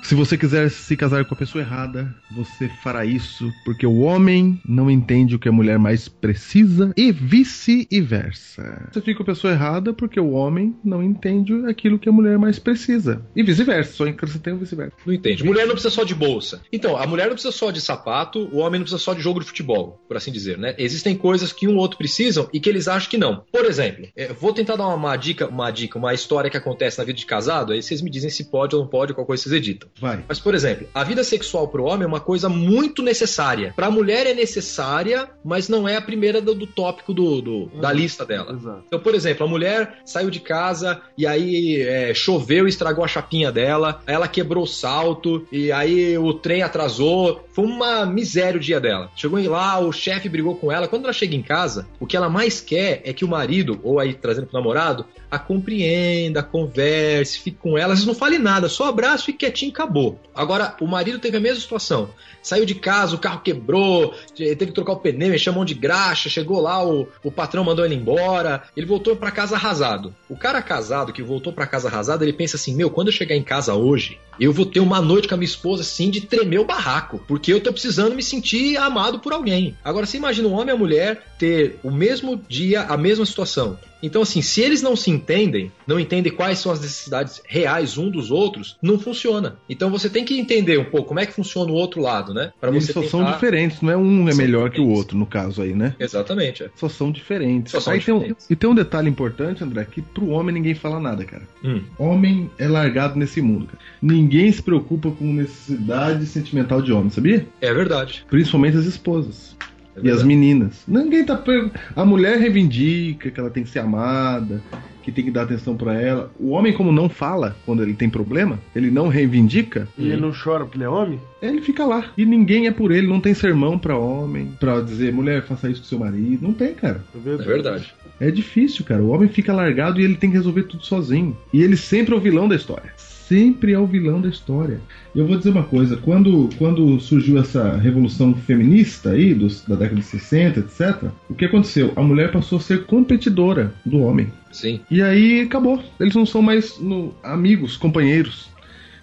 Se você quiser se casar com a pessoa errada, você fará isso porque o homem não entende o que a mulher mais precisa e vice-versa. Você fica com a pessoa errada porque o homem não entende aquilo que a mulher mais precisa. E vice-versa, só acrescentei o vice-versa. Não entende. Mulher não precisa só de bolsa. Então, a mulher não precisa só de sapato, o homem não precisa só de jogo de futebol, por assim dizer, né? Existem coisas que um ou outro precisam e que eles acham que não. Por exemplo, é, vou tentar dar uma, dica, uma dica, uma história que acontece na vida de casado, aí vocês me dizem se pode ou não pode, qual coisa vocês editam. Vai. Mas, por exemplo, a vida sexual para o homem é uma coisa muito necessária. Para a mulher é necessária, mas não é a primeira do, do tópico do, do- da lista dela. Exato. Então, por exemplo, a mulher saiu de casa e aí é, choveu e estragou a chapinha dela, aí ela quebrou o salto e aí o trem atrasou. Foi uma miséria o dia dela. Chegou lá, o chefe brigou com ela. Quando ela chega em casa, o que ela mais quer é que o marido, ou aí trazendo pro namorado, a compreenda, converse, fique com ela. Às vezes não fale nada, só abraço, fique quietinho, acabou. Agora, o marido teve a mesma situação. Saiu de casa, o carro quebrou, teve que trocar o pneu, ele chamou de graxa, chegou lá, o, o patrão mandou ele embora, ele voltou pra casa arrasado. O cara casado que voltou pra casa arrasado, ele pensa assim: meu, quando eu chegar em casa hoje, eu vou ter uma noite com a minha esposa assim de tremer o barraco, porque eu tô precisando me sentir amado por alguém. Agora, você imagina um homem e a mulher ter o mesmo dia, a mesma situação. Então, assim, se eles não se entendem, não entendem quais são as necessidades reais um dos outros, não funciona. Então você tem que entender um pouco como é que funciona o outro lado, né? Eles você só são tentar- diferentes, não é um é São melhor que o diferentes. outro, no caso aí, né? Exatamente. é. Só são diferentes. Só são Aí tem um- diferentes. e tem um detalhe importante, André, que pro homem ninguém fala nada, cara. Hum. Homem é largado nesse mundo, cara. Ninguém se preocupa com necessidade sentimental de homem, sabia? É verdade. Principalmente as esposas. É E as meninas. Ninguém tá. per- A mulher reivindica que ela tem que ser amada, que tem que dar atenção pra ela. O homem, como não fala quando ele tem problema, ele não reivindica, E ele não chora porque ele é homem? ele fica lá. E ninguém é por ele, não tem sermão pra homem, pra dizer, mulher, faça isso com seu marido. Não tem, cara. Vendo? É verdade. É difícil, cara. O homem fica largado e ele tem que resolver tudo sozinho. E ele sempre é o vilão da história. Sempre é o vilão da história. E eu vou dizer uma coisa: quando, quando surgiu essa revolução feminista aí, dos, da década de 60, etc., o que aconteceu? A mulher passou a ser competidora do homem. Sim. E aí acabou. Eles não são mais no- amigos, companheiros.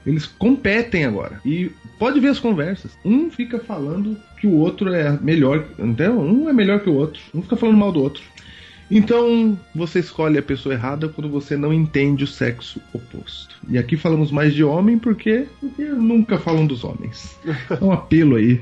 Eles competem agora. E pode ver as conversas. Um fica falando que o outro é melhor. Então, um é melhor que o outro. Um fica falando mal do outro. Então, você escolhe a pessoa errada quando você não entende o sexo oposto. E aqui falamos mais de homem porque, porque nunca falam dos homens. <laughs> É um apelo aí.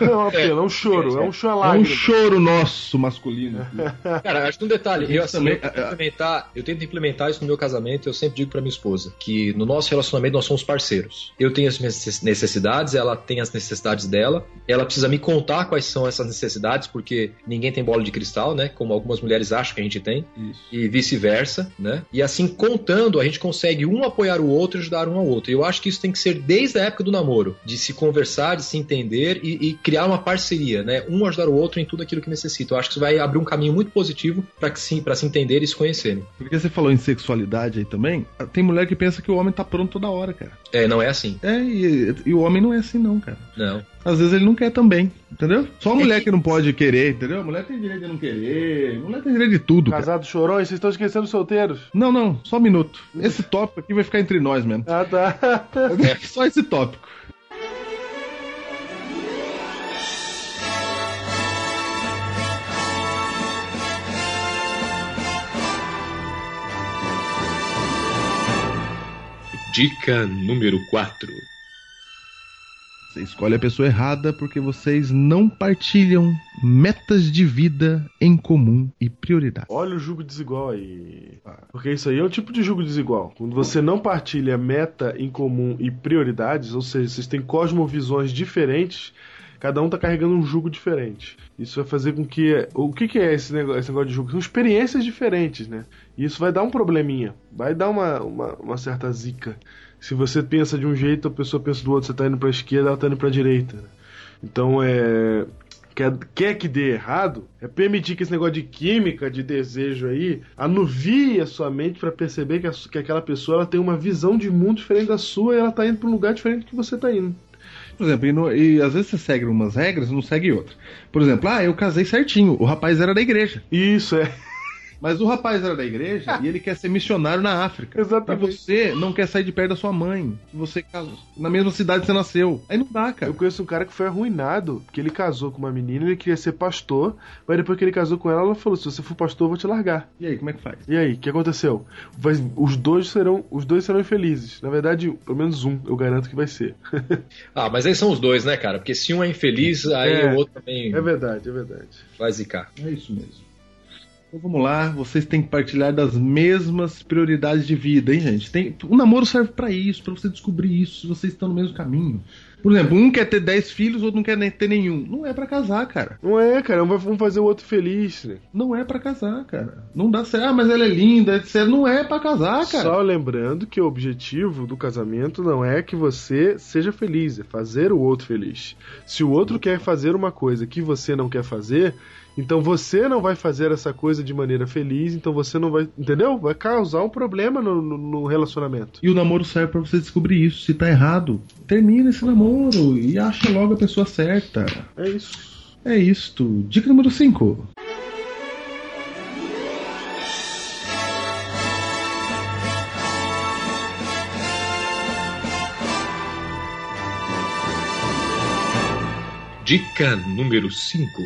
É um apelo, é um choro, é um choro a É um choro nosso masculino. <laughs> Cara, acho que um detalhe, eu, assim, também- eu, tento implementar, eu tento implementar isso no meu casamento, eu sempre digo pra minha esposa que no nosso relacionamento nós somos parceiros. Eu tenho as minhas necessidades, ela tem as necessidades dela, ela precisa me contar quais são essas necessidades, porque ninguém tem bola de cristal, né? Como algumas mulheres acham que a gente tem, Isso. e vice-versa, né? E assim, contando, a gente consegue um apoiar o outro e ajudar um ao outro. E eu acho que isso tem que ser desde a época do namoro, de se conversar, de se entender e, e criar uma parceria, né? Um ajudar o outro em tudo aquilo que necessita. Eu acho que isso vai abrir um caminho muito positivo para que sim, para se entender e se conhecerem. Porque você falou em sexualidade aí também. Tem mulher que pensa que o homem tá pronto toda hora, cara. É, não é assim. É, e, e o homem não é assim, não, cara. Não. Às vezes ele não quer também, entendeu? Só a mulher que não pode querer, entendeu? A mulher tem direito de não querer, a mulher tem direito de tudo, cara. Casado chorões, vocês estão esquecendo os solteiros. Não, não, só um minuto. Esse tópico aqui vai ficar entre nós mesmo. Ah, tá. <laughs> Só esse tópico. Dica número 4. Você escolhe a pessoa errada porque vocês não partilham metas de vida em comum e prioridades. Olha o jugo desigual aí. Porque isso aí é um tipo de jugo desigual. Quando você não partilha meta em comum e prioridades, ou seja, vocês têm cosmovisões diferentes, Cada um tá carregando um jugo diferente. Isso vai fazer com que. O que, que é esse negócio, esse negócio de jugo? São experiências diferentes, né? E isso vai dar um probleminha. Vai dar uma, uma, uma certa zica. Se você pensa de um jeito, a pessoa pensa do outro. Você tá indo pra esquerda, ela tá indo pra direita. Então é. Quer, quer que dê errado, é permitir que esse negócio de química, de desejo aí, anuvie a sua mente para perceber que, a, que aquela pessoa ela tem uma visão de mundo diferente da sua e ela tá indo pra um lugar diferente que você tá indo. Por exemplo, e, no- e às vezes você segue umas regras e não segue outras. Por exemplo, ah, eu casei certinho, o rapaz era da igreja. Isso é. Mas o rapaz era da igreja e ele quer ser missionário na África. <laughs> Exatamente. E você não quer sair de perto da sua mãe. Você casou na mesma cidade que você nasceu. Aí não dá, cara. Eu conheço um cara que foi arruinado, porque ele casou com uma menina, ele queria ser pastor, mas depois que ele casou com ela, ela falou: se você for pastor, eu vou te largar. E aí, como é que faz? E aí, o que aconteceu? Vai- os dois serão, os dois serão infelizes. Na verdade, pelo menos um, eu garanto que vai ser. <laughs> Ah, mas aí são os dois, né, cara? Porque se um é infeliz, aí É. o outro também É verdade, é verdade. vai zicar. É isso mesmo. Então vamos lá, vocês têm que partilhar das mesmas prioridades de vida, hein, gente? Tem, o namoro serve pra isso, pra você descobrir isso, se vocês estão no mesmo caminho. Por exemplo, um quer ter 10 filhos, outro não quer ter nenhum. Não é pra casar, cara. Não é, cara, um vai um fazer o outro feliz. Né? Não é pra casar, cara. Não dá certo. Ah, mas ela é linda, etc. Não é pra casar, cara. Só lembrando que o objetivo do casamento não é que você seja feliz, é fazer o outro feliz. Se o outro quer fazer uma coisa que você não quer fazer, então você não vai fazer essa coisa de maneira feliz, então você não vai. Entendeu? Vai causar um problema no, no- no relacionamento. E o namoro serve pra você descobrir isso. Se tá errado, termina esse namoro e acha logo a pessoa certa. É isso. É isto. Dica número 5. Dica número 5.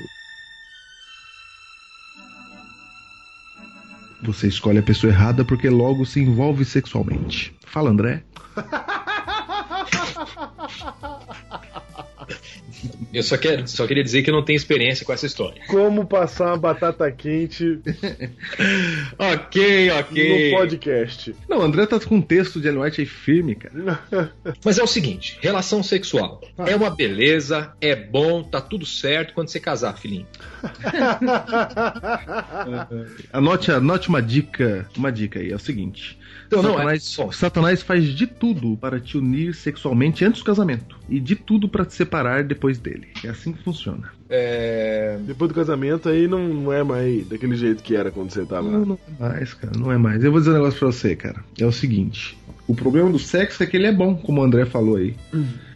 Você escolhe a pessoa errada porque logo se envolve sexualmente. Fala, André. <laughs> Eu só, quero, só queria dizer que eu não tenho experiência com essa história. Como passar uma batata quente <laughs> Ok, ok. no podcast. Não, o André tá com um texto de Ellen White aí firme, cara. <laughs> Mas é o seguinte: relação sexual é uma beleza, é bom, tá tudo certo quando você casar, filhinho. <laughs> Anote, anote uma dica, uma dica aí, é o seguinte. Então, não, Satanás, é- bom. Satanás faz de tudo para te unir sexualmente antes do casamento. E de tudo para te separar depois dele. É assim que funciona. É, Depois do casamento aí não, não é mais daquele jeito que era quando você tava. Não, não é mais, cara, não é mais. Eu vou dizer um negócio pra você, cara. É o seguinte. O problema do sexo é que ele é bom, como o André falou aí.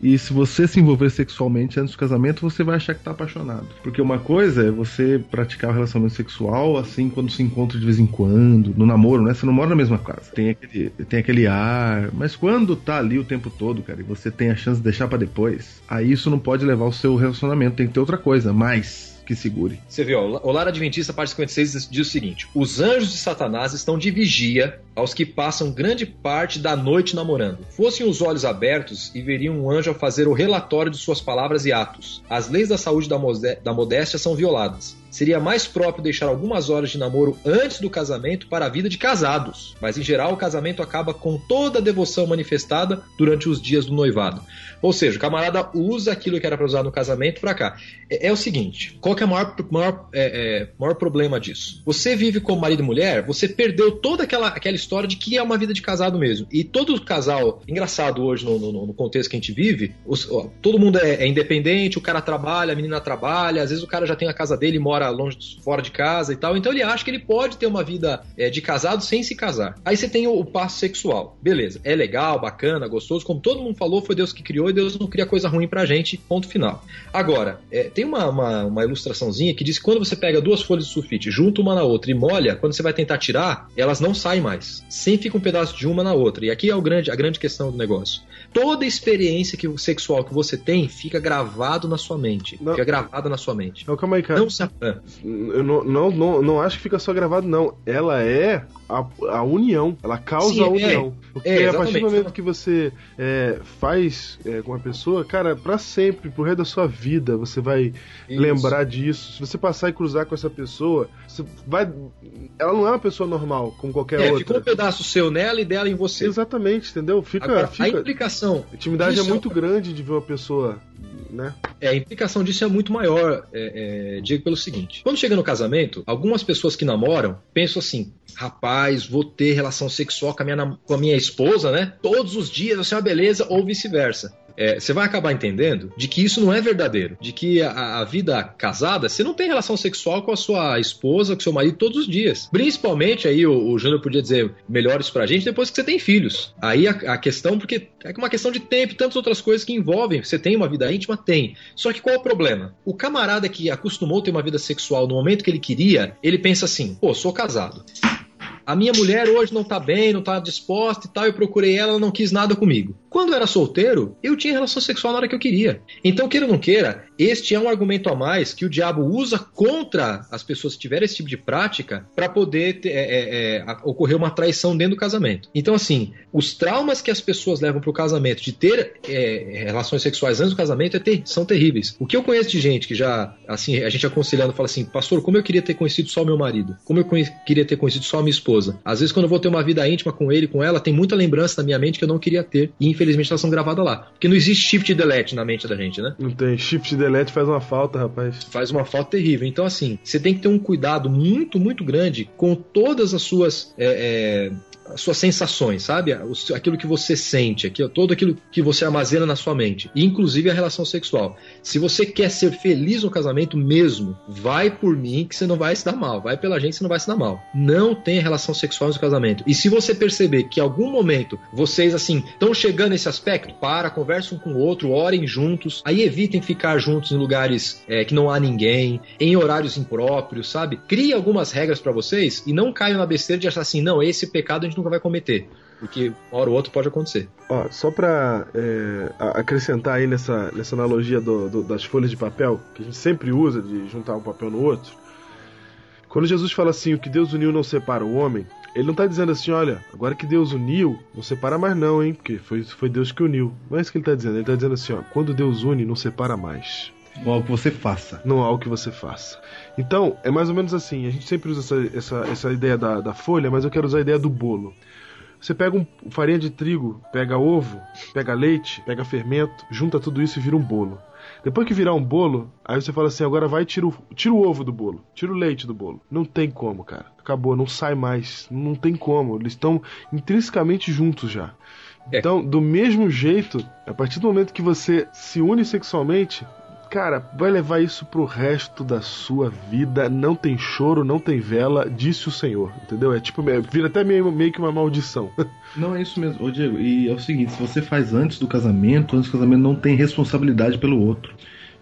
E se você se envolver sexualmente antes do casamento, você vai achar que tá apaixonado. Porque uma coisa é você praticar o relacionamento sexual assim quando se encontra de vez em quando, no namoro, né? Você não mora na mesma casa. Tem aquele, tem aquele ar. Mas quando tá ali o tempo todo, cara, e você tem a chance de deixar pra depois, aí isso não pode levar o seu relacionamento. Tem que ter outra coisa, mais que segure. Você vê, ó, o Lar Adventista, parte 56, diz o seguinte: Os anjos de Satanás estão de vigia aos que passam grande parte da noite namorando. Fossem os olhos abertos e veriam um anjo a fazer o relatório de suas palavras e atos. As leis da saúde da, da modéstia são violadas. Seria mais próprio deixar algumas horas de namoro antes do casamento para a vida de casados. Mas em geral, o casamento acaba com toda a devoção manifestada durante os dias do noivado. Ou seja, o camarada usa aquilo que era para usar no casamento para cá. É, é o seguinte: qual que é o maior, maior, é, é, maior problema disso? Você vive como marido e mulher, você perdeu toda aquela, aquela história de que é uma vida de casado mesmo. E todo casal, engraçado hoje no, no- no contexto que a gente vive, os- ó, todo mundo é, é independente, o cara trabalha, a menina trabalha, às vezes o cara já tem a casa dele e mora longe, fora de casa e tal. Então ele acha que ele pode ter uma vida é, de casado sem se casar. Aí você tem o, o passo sexual. Beleza, é legal, bacana, gostoso. Como todo mundo falou, foi Deus que criou e Deus não cria coisa ruim pra gente. Ponto final. Agora, é, tem uma, uma, uma ilustraçãozinha que diz que quando você pega duas folhas de sulfite, junta uma na outra e molha, quando você vai tentar tirar, elas não saem mais. Sempre fica um pedaço de uma na outra. E aqui é o grande, a grande questão do negócio. Toda experiência que, sexual que você tem fica gravado na sua mente. Não. Fica gravada na sua mente. Não, calma aí, cara. Não se. Eu não, não, não, não acho que fica só gravado, não. Ela é a, a união. Ela causa Sim, a é. união. Porque É, a partir do momento que você é, faz é, com a pessoa, cara, pra sempre, pro resto da sua vida, você vai Isso. lembrar disso. Se você passar e cruzar com essa pessoa, você vai. Ela não é uma pessoa normal, como qualquer É, outra. ficou um pedaço seu nela e dela em você. Exatamente, entendeu? Fica. Agora, fica... a implicação. A intimidade Isso é muito grande de ver uma pessoa né? É, a implicação disso é muito maior, é, é, Diego, pelo seguinte: quando chega no casamento, algumas pessoas que namoram pensam assim, rapaz, vou ter relação sexual com a minha, com a minha esposa, né? Todos os dias, vai ser uma beleza, ou vice-versa. É, você vai acabar entendendo de que isso não é verdadeiro, de que a, a vida casada, você não tem relação sexual com a sua esposa, com seu marido todos os dias. Principalmente aí o, o Júnior podia dizer melhor isso pra gente depois que você tem filhos. Aí a, a questão, porque é uma questão de tempo e tantas outras coisas que envolvem. Você tem uma vida íntima? Tem. Só que qual é o problema? O camarada que acostumou ter uma vida sexual no momento que ele queria, ele pensa assim: pô, sou casado. A minha mulher hoje não tá bem, não tá disposta e tal, eu procurei ela, ela não quis nada comigo. Quando eu era solteiro, eu tinha relação sexual na hora que eu queria. Então, queira ou não queira, este é um argumento a mais que o diabo usa contra as pessoas que tiverem esse tipo de prática para poder ter- é, é, é, ocorrer uma traição dentro do casamento. Então, assim, os traumas que as pessoas levam pro casamento de ter é, relações sexuais antes do casamento é ter- são terríveis. O que eu conheço de gente que já, assim, a gente aconselhando, fala assim, pastor, como eu queria ter conhecido só meu marido? Como eu queria ter conhecido só minha esposa? Às vezes, quando eu vou ter uma vida íntima com ele, com ela, tem muita lembrança na minha mente que eu não queria ter. E infelizmente elas são gravadas lá. Porque não existe shift delete na mente da gente, né? Não tem shift delete faz uma falta, rapaz. faz uma falta terrível. Então, assim, você tem que ter um cuidado muito, muito grande com todas as suas. é, é, as suas sensações, sabe? Aquilo que você sente, aquilo, todo aquilo que você armazena na sua mente, inclusive a relação sexual. Se você quer ser feliz no casamento mesmo, vai por mim que você não vai se dar mal, vai pela gente que você não vai se dar mal. Não tenha relação sexual no casamento. E se você perceber que em algum momento vocês assim estão chegando nesse aspecto, para, conversem um com o outro, orem juntos, aí evitem ficar juntos em lugares é, que não há ninguém, em horários impróprios, sabe? Crie algumas regras pra vocês e não caiam na besteira de achar assim, não, esse pecado a gente nunca vai cometer. Porque uma hora ou outra pode acontecer. Ó, só pra é, acrescentar aí nessa, nessa analogia do- do- das folhas de papel, que a gente sempre usa de juntar um papel no outro, quando Jesus fala assim, o que Deus uniu não separa o homem, ele não tá dizendo assim, olha, agora que Deus uniu, não separa mais não, hein, porque foi, foi Deus que uniu. Não é isso que ele tá dizendo, ele tá dizendo assim, ó, quando Deus une, não separa mais. Ou algo que você faça. não há o que você faça. Então, é mais ou menos assim. A gente sempre usa essa, essa, essa ideia da, da folha, mas eu quero usar a ideia do bolo. Você pega um farinha de trigo, pega ovo, pega leite, pega fermento, junta tudo isso e vira um bolo. Depois que virar um bolo, aí você fala assim, agora vai tira o, tira o ovo do bolo, tira o leite do bolo. Não tem como, cara. Acabou, não sai mais. Não tem como. Eles estão intrinsecamente juntos já. É. Então, do mesmo jeito, a partir do momento que você se une sexualmente, cara, vai levar isso pro resto da sua vida. Não tem choro, não tem vela, disse o Senhor. Entendeu? É tipo, é- vira até meio, meio que uma maldição. <laughs> Não, é isso mesmo. Ô, Diego, e é o seguinte: se você faz antes do casamento, antes do casamento não tem responsabilidade pelo outro.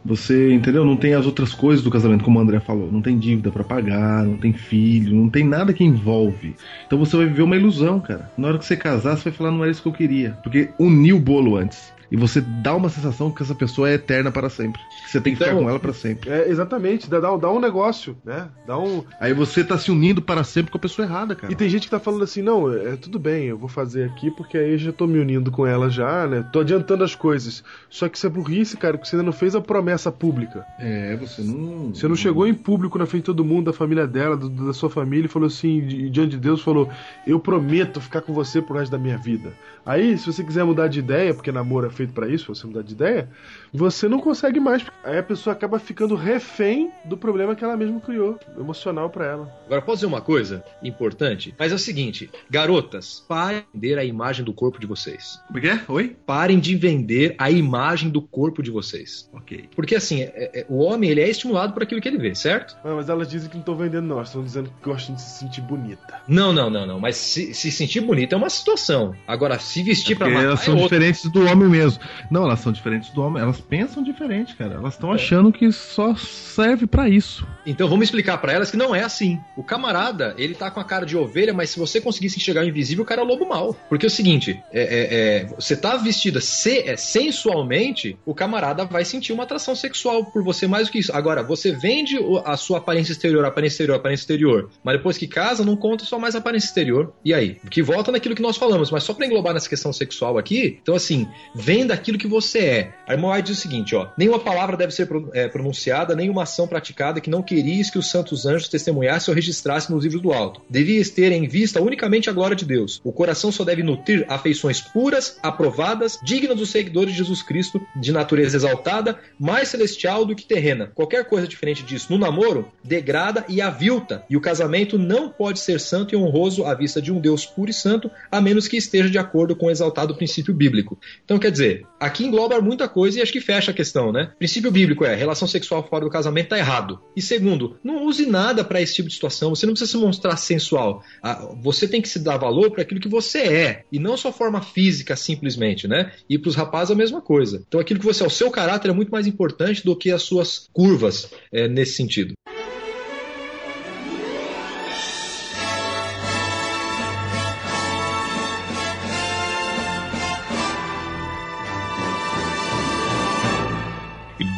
Você, entendeu? Não tem as outras coisas do casamento, como o André falou. Não tem dívida pra pagar, não tem filho, não tem nada que envolve. Então você vai viver uma ilusão, cara. Na hora que você casar, você vai falar, não era isso que eu queria. Porque uniu o bolo antes. E você dá uma sensação que essa pessoa é eterna para sempre. Que você tem que ficar Então- com ela para sempre. É, exatamente, dá, dá, dá um negócio, né? Dá um. Aí você tá se unindo para sempre com a pessoa errada, cara. E tem gente que tá falando assim, não, é tudo bem, eu vou fazer aqui porque aí eu já tô me unindo com ela já, né? Tô adiantando as coisas. Só que isso é burrice, cara, porque você ainda não fez a promessa pública. É, você não. Você não chegou em público na frente de todo mundo, da família dela, do- da sua família, e falou assim, di- diante de Deus, falou: Eu prometo ficar com você pro resto da minha vida. Aí, se você quiser mudar de ideia, porque namoro é feito pra isso, você mudar de ideia, você não consegue mais. Aí a pessoa acaba ficando refém do problema que ela mesma criou, emocional pra ela. Agora, posso dizer uma coisa importante? Mas é o seguinte, garotas, parem de vender a imagem do corpo de vocês. Como é é? Oi? Parem de vender a imagem do corpo de vocês. Ok. Porque assim, é- é- o homem ele é estimulado por aquilo que ele vê, certo? Ah, mas elas dizem que não estão vendendo, não. Elas estão dizendo que gostam de se sentir bonita. Não, não, não, não. Mas se, se sentir bonito é uma situação. Agora, se vestir pra Porque matar elas é são outra. diferentes do homem mesmo. Não, elas são diferentes do homem. Elas pensam diferente, cara. Elas estão achando que só serve pra isso. Então vamos explicar pra elas que não é assim. O camarada, ele tá com a cara de ovelha, mas se você conseguisse enxergar o invisível, o cara é o lobo mau. Porque é o seguinte, é, é, é, você tá vestida se- é, sensualmente, o camarada vai sentir uma atração sexual por você mais do que isso. Agora, você vende a sua aparência exterior, aparência exterior, aparência exterior, mas depois que casa, não conta só mais aparência exterior. E aí? Que volta naquilo que nós falamos, mas só pra englobar nessa questão sexual aqui, então assim, vende além daquilo que você é. A irmã White diz o seguinte, ó, nenhuma palavra deve ser é, pronunciada, nenhuma ação praticada que não queries que os santos anjos testemunhassem ou registrassem nos livros do alto. Devias ter em vista unicamente a glória de Deus. O coração só deve nutrir afeições puras, aprovadas, dignas dos seguidores de Jesus Cristo, de natureza exaltada, mais celestial do que terrena. Qualquer coisa diferente disso no namoro degrada e avilta, e o casamento não pode ser santo e honroso à vista de um Deus puro e santo, a menos que esteja de acordo com o exaltado princípio bíblico. Então, quer dizer, aqui engloba muita coisa e acho que fecha a questão, né? Princípio bíblico é relação sexual fora do casamento tá errado. E segundo, não use nada para esse tipo de situação. Você não precisa se mostrar sensual. Ah, Você tem que se dar valor para aquilo que você é e não sua forma física simplesmente, né? E para os rapazes a mesma coisa. Então, aquilo que você é, o seu caráter é muito mais importante do que as suas curvas é, nesse sentido.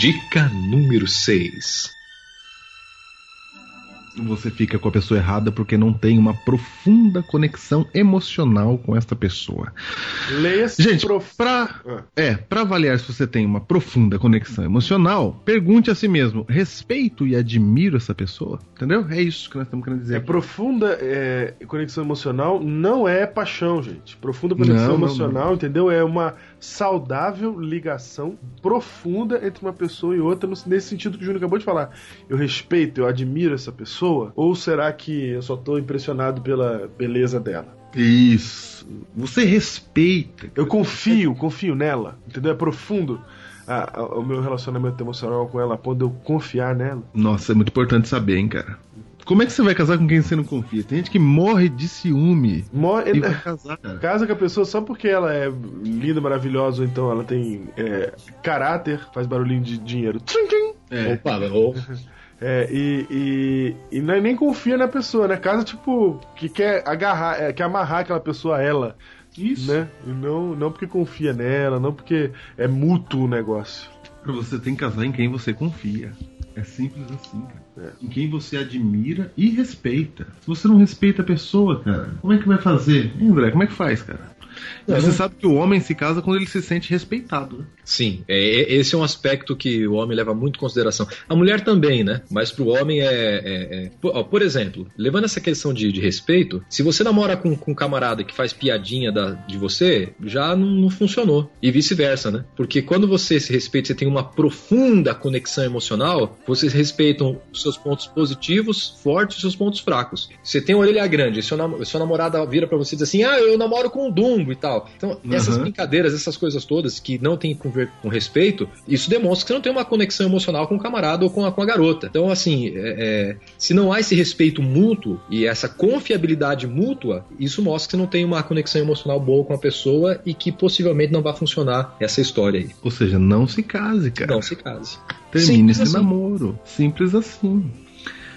Dica número 6. Você fica com a pessoa errada porque não tem uma profunda conexão emocional com esta pessoa. Leia-se Gente, prof... pra, Ah. é, pra avaliar se você tem uma profunda conexão emocional, pergunte a si mesmo: respeito e admiro essa pessoa? Entendeu? É isso que nós estamos querendo dizer. É aqui. profunda é, conexão emocional não é paixão, gente. Profunda conexão Não, não, emocional, entendeu? É uma saudável ligação profunda entre uma pessoa e outra, nesse sentido que o Júnior acabou de falar. Eu respeito, eu admiro essa pessoa, ou será que eu só tô impressionado pela beleza dela? Isso. Você respeita. Eu confio, confio nela, entendeu? É profundo a- a- o meu relacionamento emocional com ela, de eu confiar nela. Nossa, é muito importante saber, hein, cara. Como é que você vai casar com quem você não confia? Tem gente que morre de ciúme Mo- e vai casar, cara. Casa com a pessoa só porque ela é linda, maravilhosa, ou então ela tem é, caráter, faz barulhinho de dinheiro. Tchim, tchim. É. Opa, ou- É, e, e, e não- nem confia na pessoa, né? Casa, tipo, que quer agarrar, é, quer amarrar aquela pessoa a ela, Isso. né? E não, não porque confia nela, não porque é mútuo o negócio. Você tem que casar em quem você confia. É simples assim, cara. Em quem você admira e respeita. Se você não respeita a pessoa, cara, como é que vai fazer? Hein, André, como é que faz, cara? Não, você sabe que o homem se casa quando ele se sente respeitado, né? Sim, é, é- esse é um aspecto que o homem leva muito em consideração. A mulher também, né? Mas pro homem é. é- é- Por, por exemplo, levando essa questão de, de respeito, se você namora com, com um camarada que faz piadinha da- de você, já não, não funcionou. E vice-versa, né? Porque quando você se respeita, você tem uma profunda conexão emocional, vocês respeitam os seus pontos positivos, fortes e os seus pontos fracos. Você tem uma orelha grande, seu, sua namorada vira pra você e diz assim: ah, eu namoro com um Dumbo e tal. Então, essas Uhum. brincadeiras, essas coisas todas que não tem com, ver- com respeito, isso demonstra que você não tem uma conexão emocional com o camarada ou com a, com a garota. Então, assim, é- é, se não há esse respeito mútuo e essa confiabilidade mútua, isso mostra que você não tem uma conexão emocional boa com a pessoa e que possivelmente não vai funcionar essa história aí. Ou seja, não se case, cara. Não se case. Termine Simples esse assim. namoro. Simples assim.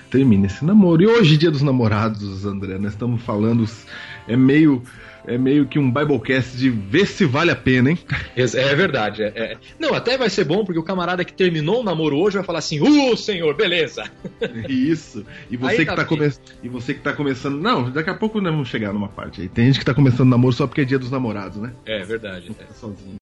Termine esse namoro. E hoje, dia dos namorados, André, nós estamos falando. É meio. É meio que um Biblecast de ver se vale a pena, hein? <laughs> É verdade. é- é. Não, até vai ser bom porque o camarada que terminou o namoro hoje vai falar assim: Uh, senhor, beleza. <laughs> Isso. E você Aí que tá tá come... e você que tá começando, não, daqui a pouco nós vamos chegar numa parte aí. Tem gente que tá começando namoro só porque é dia dos namorados, né? É verdade. Tá sozinho.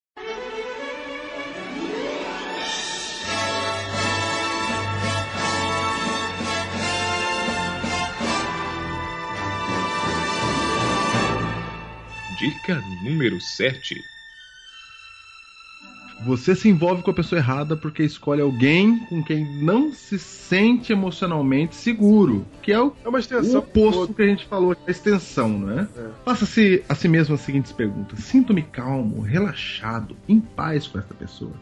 Dica número 7. Você se envolve com a pessoa errada porque escolhe alguém com quem não se sente emocionalmente seguro, que é o É uma o extensão. oposto que a gente falou, a extensão, não é? É. Faça-se a si mesmo as seguintes perguntas: Sinto-me calmo, relaxado, em paz com esta pessoa?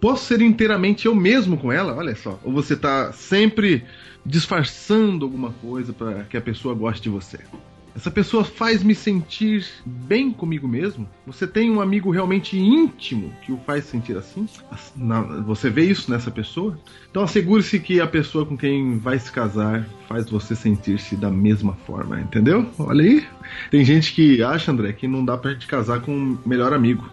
Posso ser inteiramente eu mesmo com ela? Olha só. Ou você tá sempre disfarçando alguma coisa para que a pessoa goste de você? Essa pessoa faz me sentir bem comigo mesmo? Você tem um amigo realmente íntimo que o faz sentir assim? Você vê isso nessa pessoa? Então assegure-se que a pessoa com quem vai se casar faz você sentir-se da mesma forma, entendeu? Olha aí. Tem gente que acha, André, que não dá pra gente casar com um melhor amigo.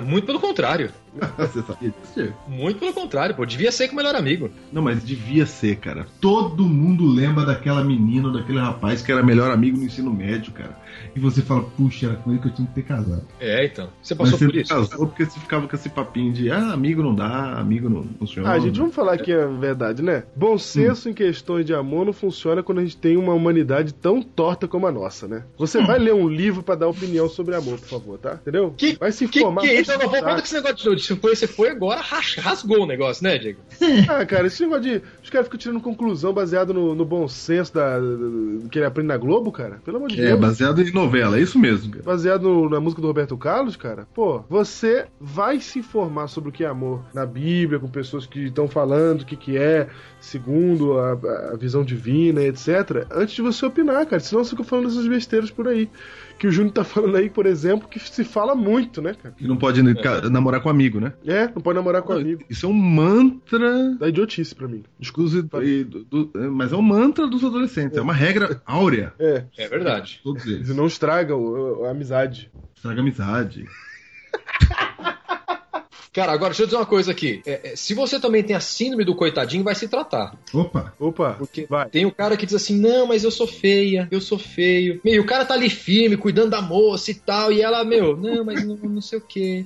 Muito pelo contrário. <laughs> Você sabia disso? Muito pelo contrário, pô. Devia ser com o melhor amigo. Não, mas devia ser, cara. Todo mundo lembra daquela menina, ou daquele rapaz que era melhor amigo no ensino médio, cara. E você fala, puxa, era com ele que eu tinha que ter casado. É, então. Você Mas passou você por isso? casou porque você ficava com esse papinho de, ah, amigo não dá, amigo não funciona. Ah, gente, vamos falar aqui a verdade, né? Bom senso em questões de amor não funciona quando a gente tem uma humanidade tão torta como a nossa, né? Você vai ler um livro pra dar opinião sobre amor, por favor, tá? Entendeu? Que, vai se que, informar. que é vai isso? Eu não vou conta que esse negócio de se foi, você foi agora, ras- rasgou o negócio, né, Diego? Ah, cara, esse negócio de. Os caras ficam tirando conclusão baseado no, no bom senso da, da- que ele aprende na Globo, cara. Pelo amor de É, Deus. baseado em novela, é isso mesmo, cara. Baseado na música do Roberto Carlos, cara, pô, você vai se informar sobre o que é amor na Bíblia, com pessoas que estão falando o que, que é, segundo a, a visão divina, etc., antes de você opinar, cara. Senão você fica falando essas besteiras por aí. Que o Júnior tá falando aí, por exemplo, que se fala muito, né, cara? Que não pode ca- namorar com amigo, né? É, não pode namorar com amigo. Isso é um mantra. Da idiotice pra mim. Exclusivo, é, mas é um mantra dos adolescentes. É uma regra áurea. É. É verdade. Todos eles. E não estraga a amizade. Estraga amizade. Cara, agora deixa eu dizer uma coisa aqui. É, é, se você também tem a síndrome do coitadinho, vai se tratar. Opa. Opa, Porque vai. tem o cara que diz assim, não, mas eu sou feia, eu sou feio. Meu, e o cara tá ali firme, cuidando da moça e tal, e ela, meu, não, mas não, não sei o quê.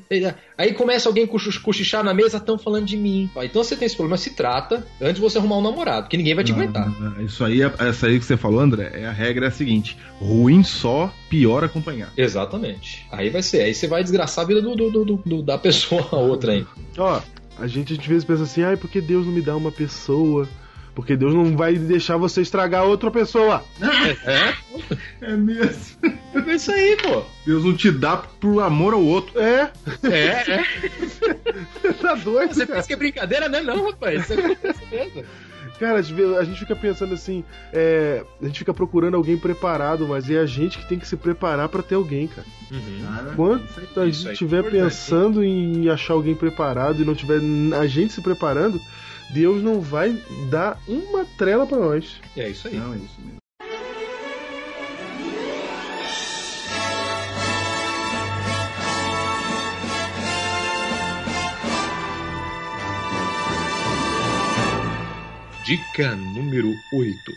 Aí começa alguém cochi- cochichar na mesa, estão falando de mim. Então você tem esse problema, se trata antes de você arrumar um namorado, que ninguém vai te aguentar. Ah, Isso aí, é- essa aí que você falou, André, é a regra é a seguinte: ruim só, pior acompanhar. Exatamente. Aí vai ser, aí você vai desgraçar a vida do, do- do- do- da pessoa a outra aí. Ó, a gente, a gente às vezes pensa assim, ai, porque Deus não me dá uma pessoa? Porque Deus não vai deixar você estragar outra pessoa. É, É mesmo. é isso aí, pô. Deus não te dá por amor ao outro. É, É, é. <laughs> tá doido, Você cara. pensa que é brincadeira, né? Não, rapaz. Isso acontece mesmo. Cara, a gente fica pensando assim, é, a gente fica procurando alguém preparado, mas é a gente que tem que se preparar pra ter alguém, cara. Aí- a gente estiver Verdade. pensando em achar alguém preparado e não tiver a gente se preparando, Deus não vai dar uma trela pra nós. É isso aí. Não, é isso mesmo. Dica número 8.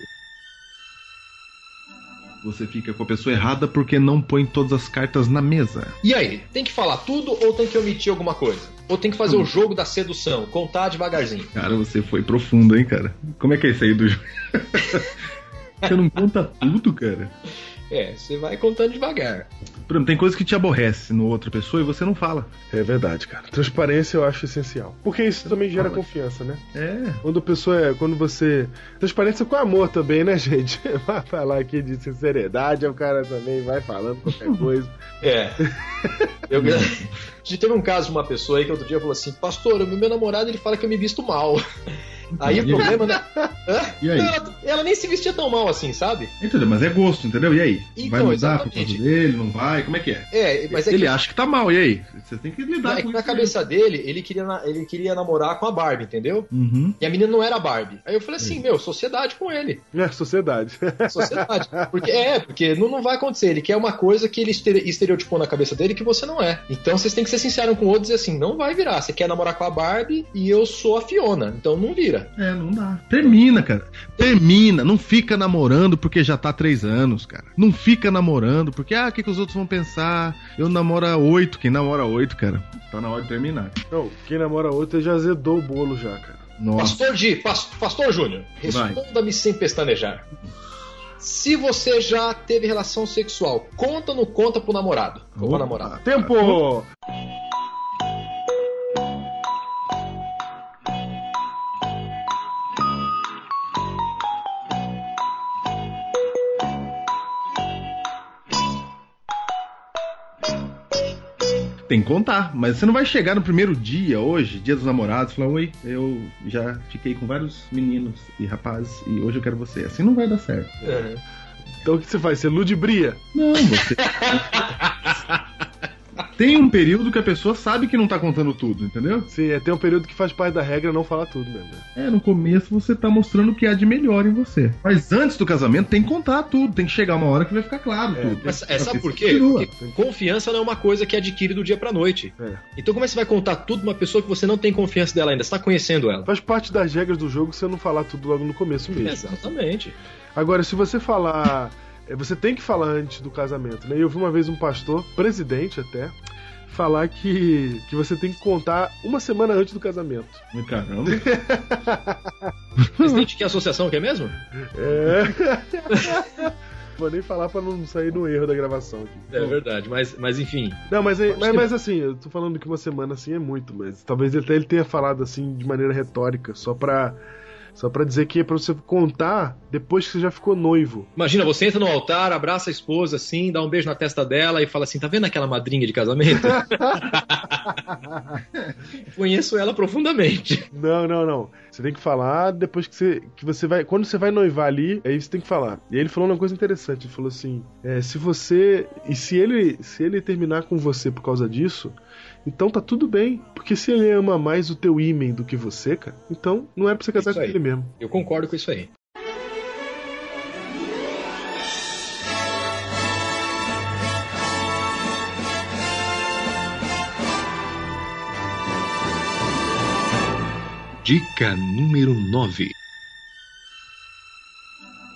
Você fica com a pessoa errada porque não põe todas as cartas na mesa. E aí, tem que falar tudo ou tem que omitir alguma coisa? Ou tem que fazer o jogo da sedução, contar devagarzinho? Cara, você foi profundo, hein, cara? Como é que é isso aí do jogo? <laughs> Você não conta tudo, cara. É, você vai contando devagar. Por exemplo, tem coisa que te aborrece no outra pessoa e você não fala. É verdade, cara. Transparência eu acho essencial. Porque isso também gera confiança, né? É. Quando a pessoa é. Quando você. Transparência com amor também, né, <laughs> gente? Vai falar aqui de sinceridade, o cara também vai falando qualquer <laughs> coisa. É. Eu, <laughs> a gente teve um caso de uma pessoa aí que outro dia falou assim: Pastor, meu namorado ele fala que eu me visto mal. Aí o E aí? problema, né? E aí? Ela, ela nem se vestia tão mal assim, sabe? Entendeu? Mas é gosto, entendeu? E aí? Então, vai mudar por exatamente. causa dele? Não vai? Como é que é? É, mas é ele que, acha que tá mal, e aí? Você tem que lidar é com que na cabeça dele, ele queria, na- ele queria namorar com a Barbie, entendeu? Uhum. E a menina não era a Barbie. Aí eu falei assim: Meu, sociedade com ele. É, sociedade. <laughs> Sociedade. Porque é, porque não, não vai acontecer. Ele quer uma coisa que ele estere- estereotipou na cabeça dele que você não é. Então vocês têm que ser sinceros com o outro e dizer assim: não vai virar. Você quer namorar com a Barbie e eu sou a Fiona. Então não vira. É, não dá. Termina, cara. Termina. Não fica namorando porque já tá há três anos, cara. Não fica namorando porque, ah, o que, que os outros vão pensar? Eu namoro há oito. Quem namora há oito, cara? Tá na hora de terminar. Não, quem namora outra já azedou o bolo já, cara. Nossa. Pastor Di, pas- Pastor Júnior, responda-me sem pestanejar. Se você já teve relação sexual, conta ou não conta pro namorado? Ou pra Opa. namorada? Tempo! Tem que contar, mas você não vai chegar no primeiro dia, hoje, dia dos namorados, e falar: Oi, eu já fiquei com vários meninos e rapazes e hoje eu quero você. Assim não vai dar certo. É. Então o que você faz? Você ludibria? Não, você. <laughs> tem um período que a pessoa sabe que não tá contando tudo, entendeu? Sim, é, tem um período que faz parte da regra não falar tudo mesmo. né? É, no começo você tá mostrando o que há de melhor em você. Mas antes do casamento tem que contar tudo, tem que chegar uma hora que vai ficar claro É, tudo. Mas é, sabe por Porque quê? Porque confiança não é uma coisa que adquire do dia pra noite. É. Então como é que você vai contar tudo pra uma pessoa que você não tem confiança dela ainda? Você tá conhecendo ela. Faz parte das regras do jogo você não falar tudo logo no começo mesmo. Exatamente. Agora, se você falar. É, Você tem que falar antes do casamento, né? Eu vi uma vez um pastor, presidente até, falar que, que você tem que contar uma semana antes do casamento. Caramba. <laughs> Presidente, que associação que é mesmo? É. <laughs> Vou nem falar pra não sair no erro da gravação aqui. É verdade, mas, mas enfim. Não, mas, é- mas, mas assim, eu tô falando que uma semana assim é muito, mas talvez até ele tenha falado assim de maneira retórica, só pra, só pra dizer que é pra você contar depois que você já ficou noivo. Imagina, você entra no altar, abraça a esposa assim, dá um beijo na testa dela e fala assim: tá vendo aquela madrinha de casamento? <laughs> Conheço ela profundamente. Não, não, não. Você tem que falar depois que você, que você vai. Quando você vai noivar ali, aí você tem que falar. E aí ele falou uma coisa interessante. Ele falou assim: é, se você. E se ele, se ele terminar com você por causa disso, então tá tudo bem. Porque se ele ama mais o teu ímen do que você, cara, então não é pra você casar Isso com aí. ele mesmo. Eu concordo com isso aí. Dica número 9.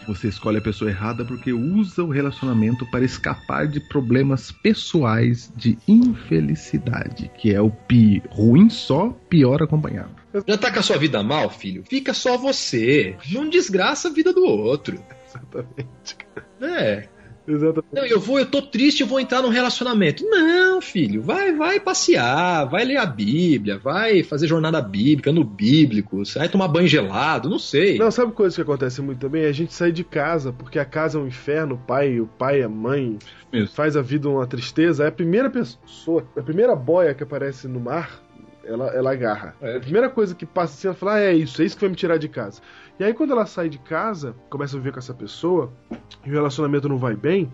Você escolhe a pessoa errada porque usa o relacionamento para escapar de problemas pessoais de infelicidade, que é o pi ruim só, pior acompanhado. Já tá com a sua vida mal, filho? Fica só você. Não desgraça a vida do outro. Exatamente. É. Exatamente. Não, eu vou, eu tô triste, eu vou entrar num relacionamento. Não, filho, vai, vai passear, vai ler a Bíblia, vai fazer jornada bíblica no bíblico, vai tomar banho gelado, não sei. Não, sabe coisa que acontece muito também? É a gente sair de casa, porque a casa é um inferno, o pai, o pai, a mãe Isso. faz a vida uma tristeza. É a primeira pessoa, a primeira boia que aparece no mar, ela, ela agarra. É. A primeira coisa que passa assim, ela fala, ah, é isso, é isso que vai me tirar de casa. E aí quando ela sai de casa, começa a viver com essa pessoa, e o relacionamento não vai bem,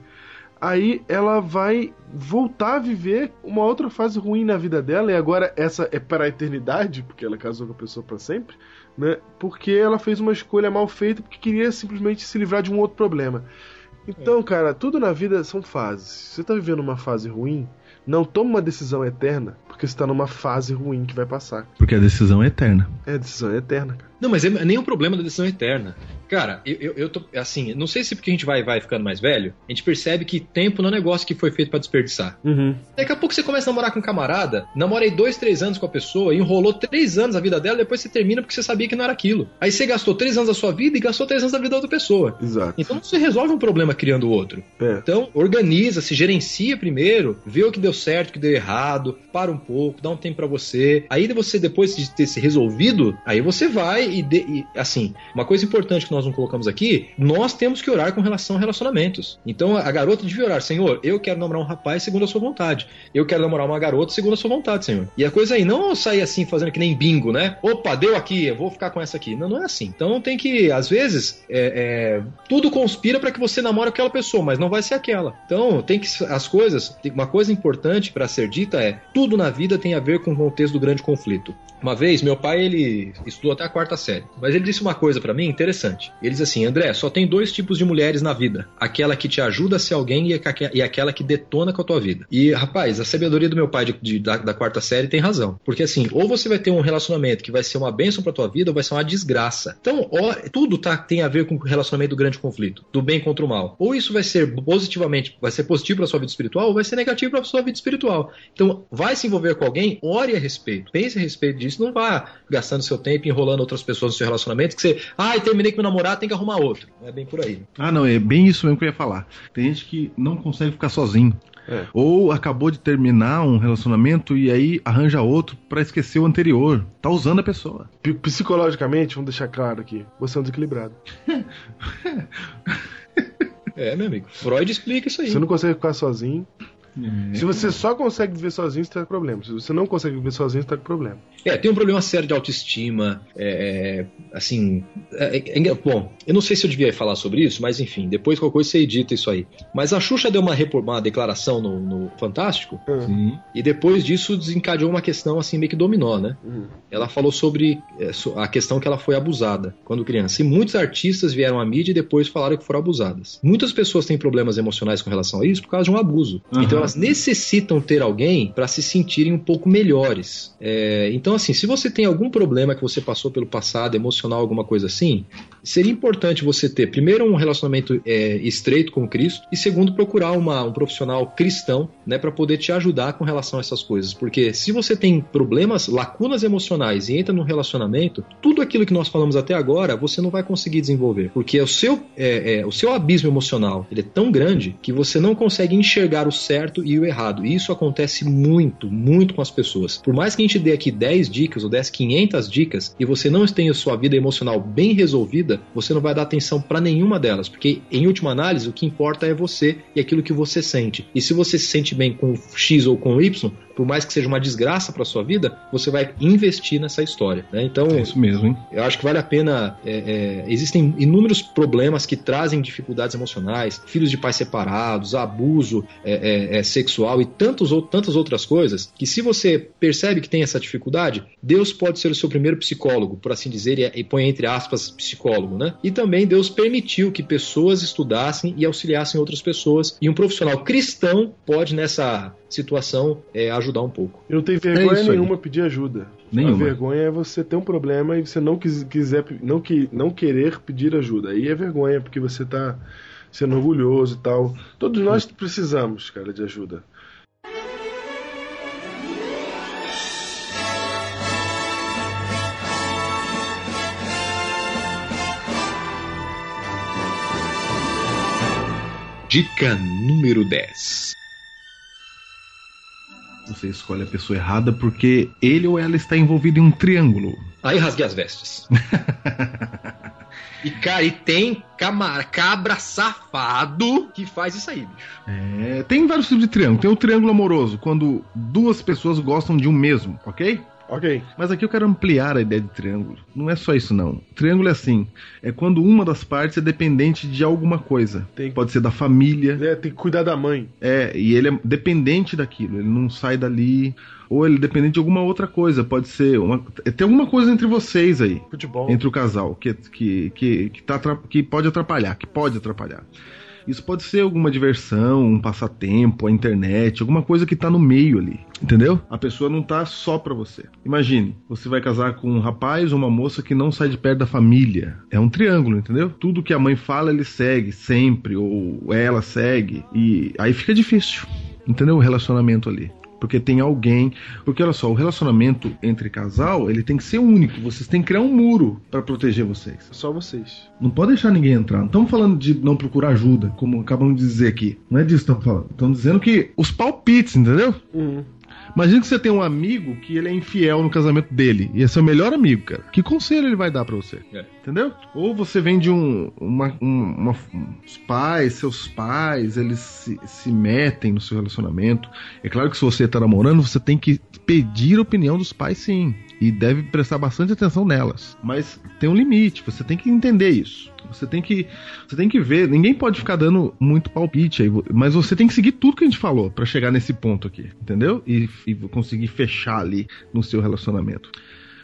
aí ela vai voltar a viver uma outra fase ruim na vida dela, e agora essa é para a eternidade, porque ela casou com a pessoa para sempre, né? Porque ela fez uma escolha mal feita porque queria simplesmente se livrar de um outro problema. Então, cara, tudo na vida são fases. Se você tá vivendo uma fase ruim, não toma uma decisão eterna, porque você tá numa fase ruim que vai passar. Porque a decisão é eterna. É, a decisão é eterna, cara. Não, mas é o problema da decisão eterna. Cara, eu, eu, eu tô, assim, não sei se porque a gente vai, vai ficando mais velho, a gente percebe que tempo não é um negócio que foi feito pra desperdiçar. Uhum. Daqui a pouco você começa a namorar com um camarada, namorei dois, três anos com a pessoa, enrolou três anos a vida dela, depois você termina porque você sabia que não era aquilo. Aí você gastou três anos da sua vida e gastou três anos da vida da outra pessoa. Exato. Então se resolve um problema criando outro. É. Então, organiza, se gerencia primeiro, vê o que deu certo, o que deu errado, para um pouco, dá um tempo pra você. Aí você, depois de ter se resolvido, aí você vai e, de- e, assim, uma coisa importante que nós não colocamos aqui, nós temos que orar com relação a relacionamentos. Então a garota devia orar, Senhor, eu quero namorar um rapaz segundo a sua vontade. Eu quero namorar uma garota segundo a sua vontade, Senhor. E a coisa aí, não sair assim fazendo que nem bingo, né? Opa, deu aqui, eu vou ficar com essa aqui. Não, não é assim. Então tem que, às vezes, é, é, tudo conspira para que você namore aquela pessoa, mas não vai ser aquela. Então tem que as coisas, uma coisa importante para ser dita é, tudo na vida tem a ver com o contexto do grande conflito. Uma vez, meu pai, ele estudou até a quarta série, mas ele disse uma coisa para mim interessante. Ele disse assim, André, só tem dois tipos de mulheres na vida. Aquela que te ajuda a ser alguém e aque- aquela que detona com a tua vida. E, rapaz, a sabedoria do meu pai de- de- da, da quarta série tem razão. Porque assim, ou você vai ter um relacionamento que vai ser uma bênção pra tua vida, ou vai ser uma desgraça. Então, ó, tudo tá, tem a ver com o relacionamento do grande conflito, do bem contra o mal. Ou isso vai ser positivamente, vai ser positivo pra sua vida espiritual, ou vai ser negativo pra sua vida espiritual. Então, vai se envolver com alguém, ore a respeito, pense a respeito disso, não vá gastando seu tempo enrolando outras pessoas no seu relacionamento, que você, ai, terminei com meu namorado, tem que arrumar outro. É bem por aí. Ah, não, é bem isso mesmo que eu ia falar. Tem gente que não consegue ficar sozinho. É. Ou acabou de terminar um relacionamento e aí arranja outro pra esquecer o anterior. Tá usando a pessoa. P- Psicologicamente, vamos deixar claro aqui, você é um desequilibrado. <laughs> É, meu amigo. Freud explica isso aí. Você não consegue ficar sozinho. Se você só consegue viver sozinho, você tá com problema. Se você não consegue viver sozinho, você tá com problema. É, tem um problema sério de autoestima, é, é, assim, é, é, é, bom, eu não sei se eu devia falar sobre isso, mas enfim, depois qualquer coisa você edita isso aí. Mas a Xuxa deu uma, uma declaração no, no Fantástico, Sim. e depois disso desencadeou uma questão assim meio que dominó, né? Ela falou sobre é, so- a questão que ela foi abusada quando criança. E muitos artistas vieram à mídia e depois falaram que foram abusadas. Muitas pessoas têm problemas emocionais com relação a isso por causa de um abuso. Então elas necessitam ter alguém para se sentirem um pouco melhores. É, então, assim, se você tem algum problema que você passou pelo passado, emocional, alguma coisa assim, seria importante você ter, primeiro, um relacionamento é, estreito com Cristo e, segundo, procurar uma- um profissional cristão, né, para poder te ajudar com relação a essas coisas. Porque se você tem problemas, lacunas emocionais e entra num relacionamento, tudo aquilo que nós falamos até agora, você não vai conseguir desenvolver. Porque o seu, é, é, o seu abismo emocional ele é tão grande que você não consegue enxergar o certo e o errado. E isso acontece muito, muito com as pessoas. Por mais que a gente dê aqui 10 dicas ou 10, 500 dicas e você não tenha sua vida emocional bem resolvida, você não vai dar atenção para nenhuma delas. Porque, em última análise, o que importa é você e aquilo que você sente. E se você se sente bem com X ou com Y, por mais que seja uma desgraça para sua vida, você vai investir nessa história. né? Então, É isso mesmo, hein? eu acho que vale a pena. é, é, existem inúmeros problemas que trazem dificuldades emocionais, filhos de pais separados, abuso é, é, é, sexual e tantos, ou- tantas outras coisas, que se você percebe que tem essa dificuldade, Deus pode ser o seu primeiro psicólogo, por assim dizer, e, e põe entre aspas psicólogo, né? E também Deus permitiu que pessoas estudassem e auxiliassem outras pessoas, e um profissional cristão pode nessa situação é, ajudar um pouco. Eu não tenho vergonha aí. nenhuma pedir ajuda. Nenhuma. A vergonha é você ter um problema e você não quis- quiser, não, que, não querer pedir ajuda. Aí é vergonha, porque você tá sendo orgulhoso e tal. Todos nós precisamos, cara, de ajuda. Dica número 10. Você escolhe a pessoa errada porque ele ou ela está envolvido em um triângulo. Aí rasguei as vestes. <laughs> e, cara, e tem camara, cabra safado que faz isso aí, bicho. É, tem vários tipos de triângulo. Tem o triângulo amoroso, quando duas pessoas gostam de um mesmo, ok? Ok. Mas aqui eu quero ampliar a ideia de triângulo. Não é só isso, não. Triângulo é assim: é quando uma das partes é dependente de alguma coisa. Tem- Pode ser da família, É, tem que cuidar da mãe. é, e ele é dependente daquilo, ele não sai dali. Ou ele é dependente de alguma outra coisa. Pode ser. Uma, tem alguma coisa entre vocês aí. Futebol. entre o casal que, que, que, que, tá, que pode atrapalhar, que pode atrapalhar. Isso pode ser alguma diversão, um passatempo, a internet, alguma coisa que tá no meio ali, entendeu? A pessoa não tá só pra você. Imagine, você vai casar com um rapaz ou uma moça que não sai de perto da família. É um triângulo, entendeu? Tudo que a mãe fala ele segue sempre, ou ela segue, e aí fica difícil, entendeu? O relacionamento ali. Porque tem alguém. Porque olha só, o relacionamento entre casal, ele tem que ser único. Vocês têm que criar um muro pra proteger vocês. Só vocês. Não pode deixar ninguém entrar. Não estamos falando de não procurar ajuda, como acabamos de dizer aqui. Não é disso que estamos falando. Estamos dizendo que os palpites, entendeu? Uhum. Imagina que você tem um amigo que ele é infiel no casamento dele. E é seu melhor amigo, cara. Que conselho ele vai dar pra você? É. Entendeu? Ou você vem de um. Uma, um- uma- os pais, seus pais, eles se, se metem no seu relacionamento. É claro que se você tá namorando, você tem que pedir a opinião dos pais, sim. E deve prestar bastante atenção nelas. Mas tem um limite, você tem que entender isso. Você tem que, você tem que ver. Ninguém pode ficar dando muito palpite aí, mas você tem que seguir tudo que a gente falou pra chegar nesse ponto aqui, entendeu? E, e conseguir fechar ali no seu relacionamento.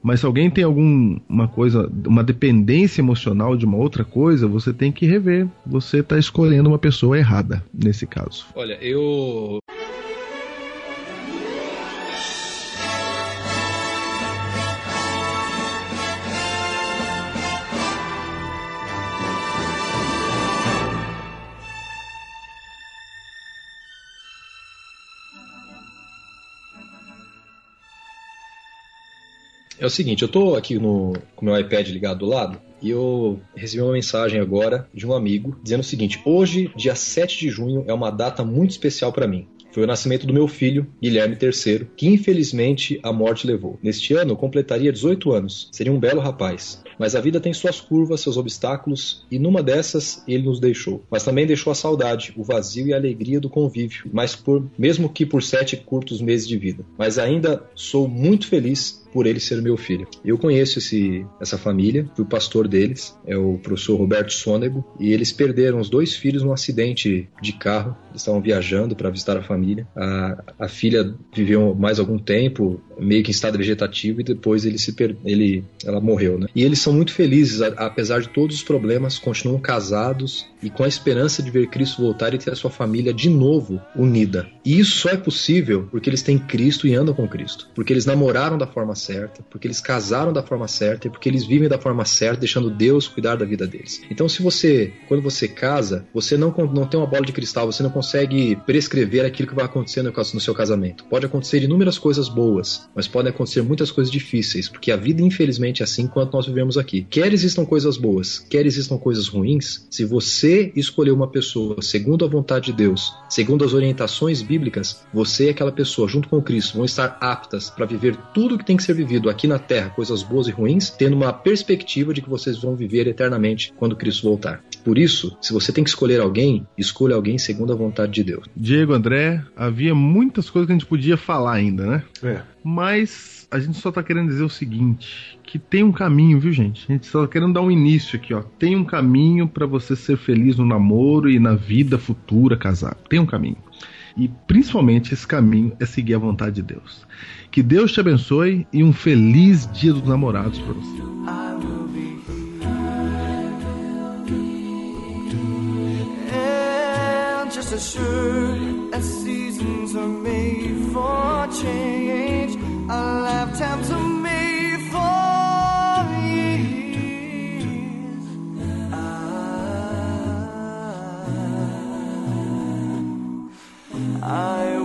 Mas se alguém tem alguma coisa, uma dependência emocional de uma outra coisa, você tem que rever. Você tá escolhendo uma pessoa errada nesse caso. Olha, eu. É o seguinte, eu tô aqui no, com meu iPad ligado do lado e eu recebi uma mensagem agora de um amigo dizendo o seguinte: hoje, dia 7 de junho, é uma data muito especial para mim. foi o nascimento do meu filho, Guilherme III, que infelizmente a morte levou. Neste ano eu completaria 18 anos. Seria um belo rapaz. Mas a vida tem suas curvas, seus obstáculos, e numa dessas ele nos deixou. Mas também deixou a saudade, o vazio e a alegria do convívio, mas por mesmo que por sete curtos meses de vida. Mas ainda sou muito feliz por ele ser meu filho. Eu conheço esse, essa família, fui pastor deles, é o professor Roberto Sônego, e eles perderam os dois filhos num acidente de carro. Eles estavam viajando para visitar a família. A, a filha viveu mais algum tempo, meio que em estado vegetativo, e depois ele se per... ele, ela morreu. Né? E eles são muito felizes, a, apesar de todos os problemas, continuam casados e com a esperança de ver Cristo voltar e ter a sua família de novo unida. E isso só é possível porque eles têm Cristo e andam com Cristo, porque eles namoraram da forma certa, porque eles casaram da forma certa e porque eles vivem da forma certa, deixando Deus cuidar da vida deles. Então, se você, quando você casa, você não, não tem uma bola de cristal, você não consegue prescrever aquilo que vai acontecer no, no seu casamento. Pode acontecer inúmeras coisas boas, mas podem acontecer muitas coisas difíceis, porque a vida, infelizmente, é assim quanto nós vivemos aqui. Quer existam coisas boas, quer existam coisas ruins, se você escolher uma pessoa segundo a vontade de Deus, segundo as orientações bíblicas, você e aquela pessoa, junto com Cristo, vão estar aptas para viver tudo que tem que ser vivido aqui na Terra, coisas boas e ruins, tendo uma perspectiva de que vocês vão viver eternamente quando Cristo voltar. Por isso, se você tem que escolher alguém, escolha alguém segundo a vontade de Deus. Diego, André, havia muitas coisas que a gente podia falar ainda, né? É. Mas a gente só tá querendo dizer o seguinte, que tem um caminho, viu, gente? A gente só tá querendo dar um início aqui, ó. Tem um caminho para você ser feliz no namoro e na vida futura casado. Tem um caminho. E principalmente esse caminho é seguir a vontade de Deus. Que Deus te abençoe e um feliz Dia dos Namorados para você. Seasons are made for change, lifetimes I,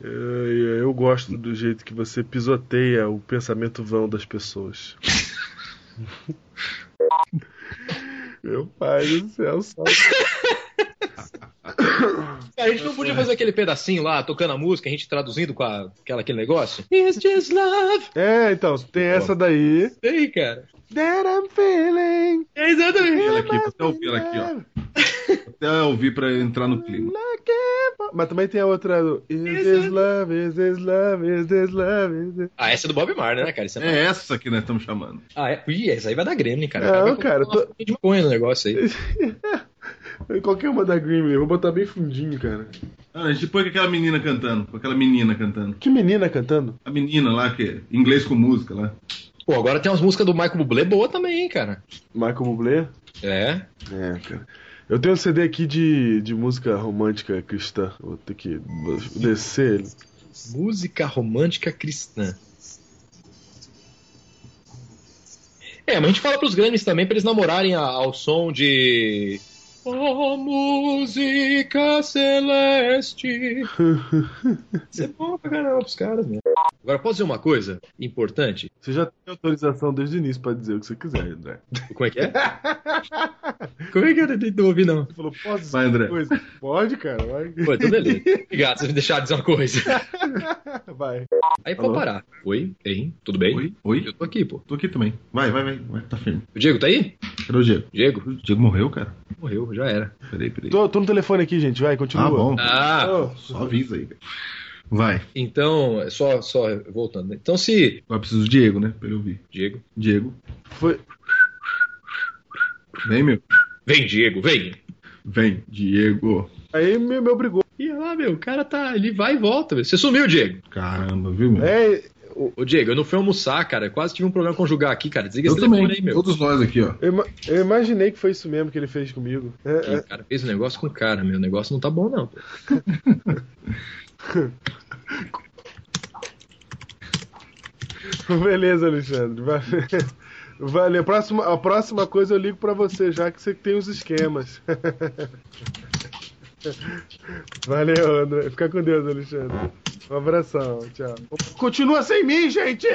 Eu, eu gosto do jeito que você pisoteia o pensamento vão das pessoas. <laughs> Meu pai do céu. Cara, a gente não podia fazer aquele pedacinho lá, tocando a música, a gente traduzindo com a- aquela, aquele negócio? It's just love. É, então, tem essa daí. Ei, cara. That I'm feeling. É exatamente. Aqui, até ouvir ela aqui, ó. Até ouvir pra entrar no clima. Mas também tem a outra do Is this love, is this love, is this love, is this... Ah, essa é do Bob Marley, né, cara? Isso é... É essa que nós estamos chamando. Ah, é? Ih, essa aí vai dar Gremlin, cara. Não, cara, tô- de maconha no negócio aí. <laughs> Qualquer uma da eu vou botar bem fundinho, cara. Ah, a gente põe com aquela menina cantando, com aquela menina cantando. Que menina cantando? A menina lá, que é inglês com música lá. Pô, agora tem umas músicas do Michael Bublé boa também, hein, cara. Michael Bublé? É. É, cara. Eu tenho um CD aqui de, de música romântica cristã. Vou ter que descer ele. Música romântica cristã. É, mas a gente fala pros grandes também pra eles namorarem ao som de. Oh, música celeste. <laughs> Isso é bom pra caramba pros caras, né? Agora, posso dizer uma coisa importante? Você já tem autorização desde o início pra dizer o que você quiser, André. Como é que é? Como é que é? Não ouvi, não. Você falou, posso dizer Vai, André. uma coisa? Pode, cara, vai. Pô, então beleza. Obrigado você me deixar dizer uma coisa. <laughs> Vai. Aí pode parar. Oi, hein? Tudo bem? Oi? Oi? Eu tô aqui, pô. Tô aqui também. Vai, vai, vai. vai tá firme. O Diego tá aí? Cadê o Diego? Diego? O Diego morreu, cara? Morreu, já era. Peraí, peraí. Tô, tô no telefone aqui, gente, vai, continua. Ah, bom. Ah, Ô, Só avisa aí, velho. Vai. então, só, só voltando. Então, se. Agora preciso do Diego, né? Pra ele ouvir. Diego. Diego. foi... Vem, meu. Vem, Diego, vem. Vem, Diego. Aí me, me obrigou. E lá, meu, o cara tá. Ele vai e volta, velho. Você sumiu, Diego. Caramba, viu, meu? É, Ô, Diego, eu não fui almoçar, cara. Eu quase tive um problema conjugar aqui, cara. Desliga Eu esse também. telefone aí, meu. Todos nós aqui, ó. eu, eu imaginei que foi isso mesmo que ele fez comigo. É, é. cara, fez um negócio com o cara, meu. O negócio não tá bom, não. <laughs> <laughs> Beleza, Alexandre. Valeu. <laughs> Valeu. Próxima, a próxima coisa eu ligo pra você, já que você tem os esquemas. <laughs> Valeu, André. Fica com Deus, Alexandre. Um abração, tchau. Continua sem mim, gente!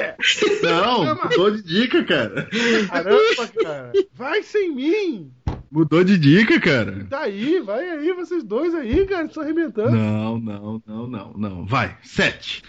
Não, mudou de dica, cara. Caramba, cara! Vai sem mim! Mudou de dica, cara. Daí, vai aí, vocês dois aí, cara, estão arrebentando. Não, não, não, não, não. Vai. Sete.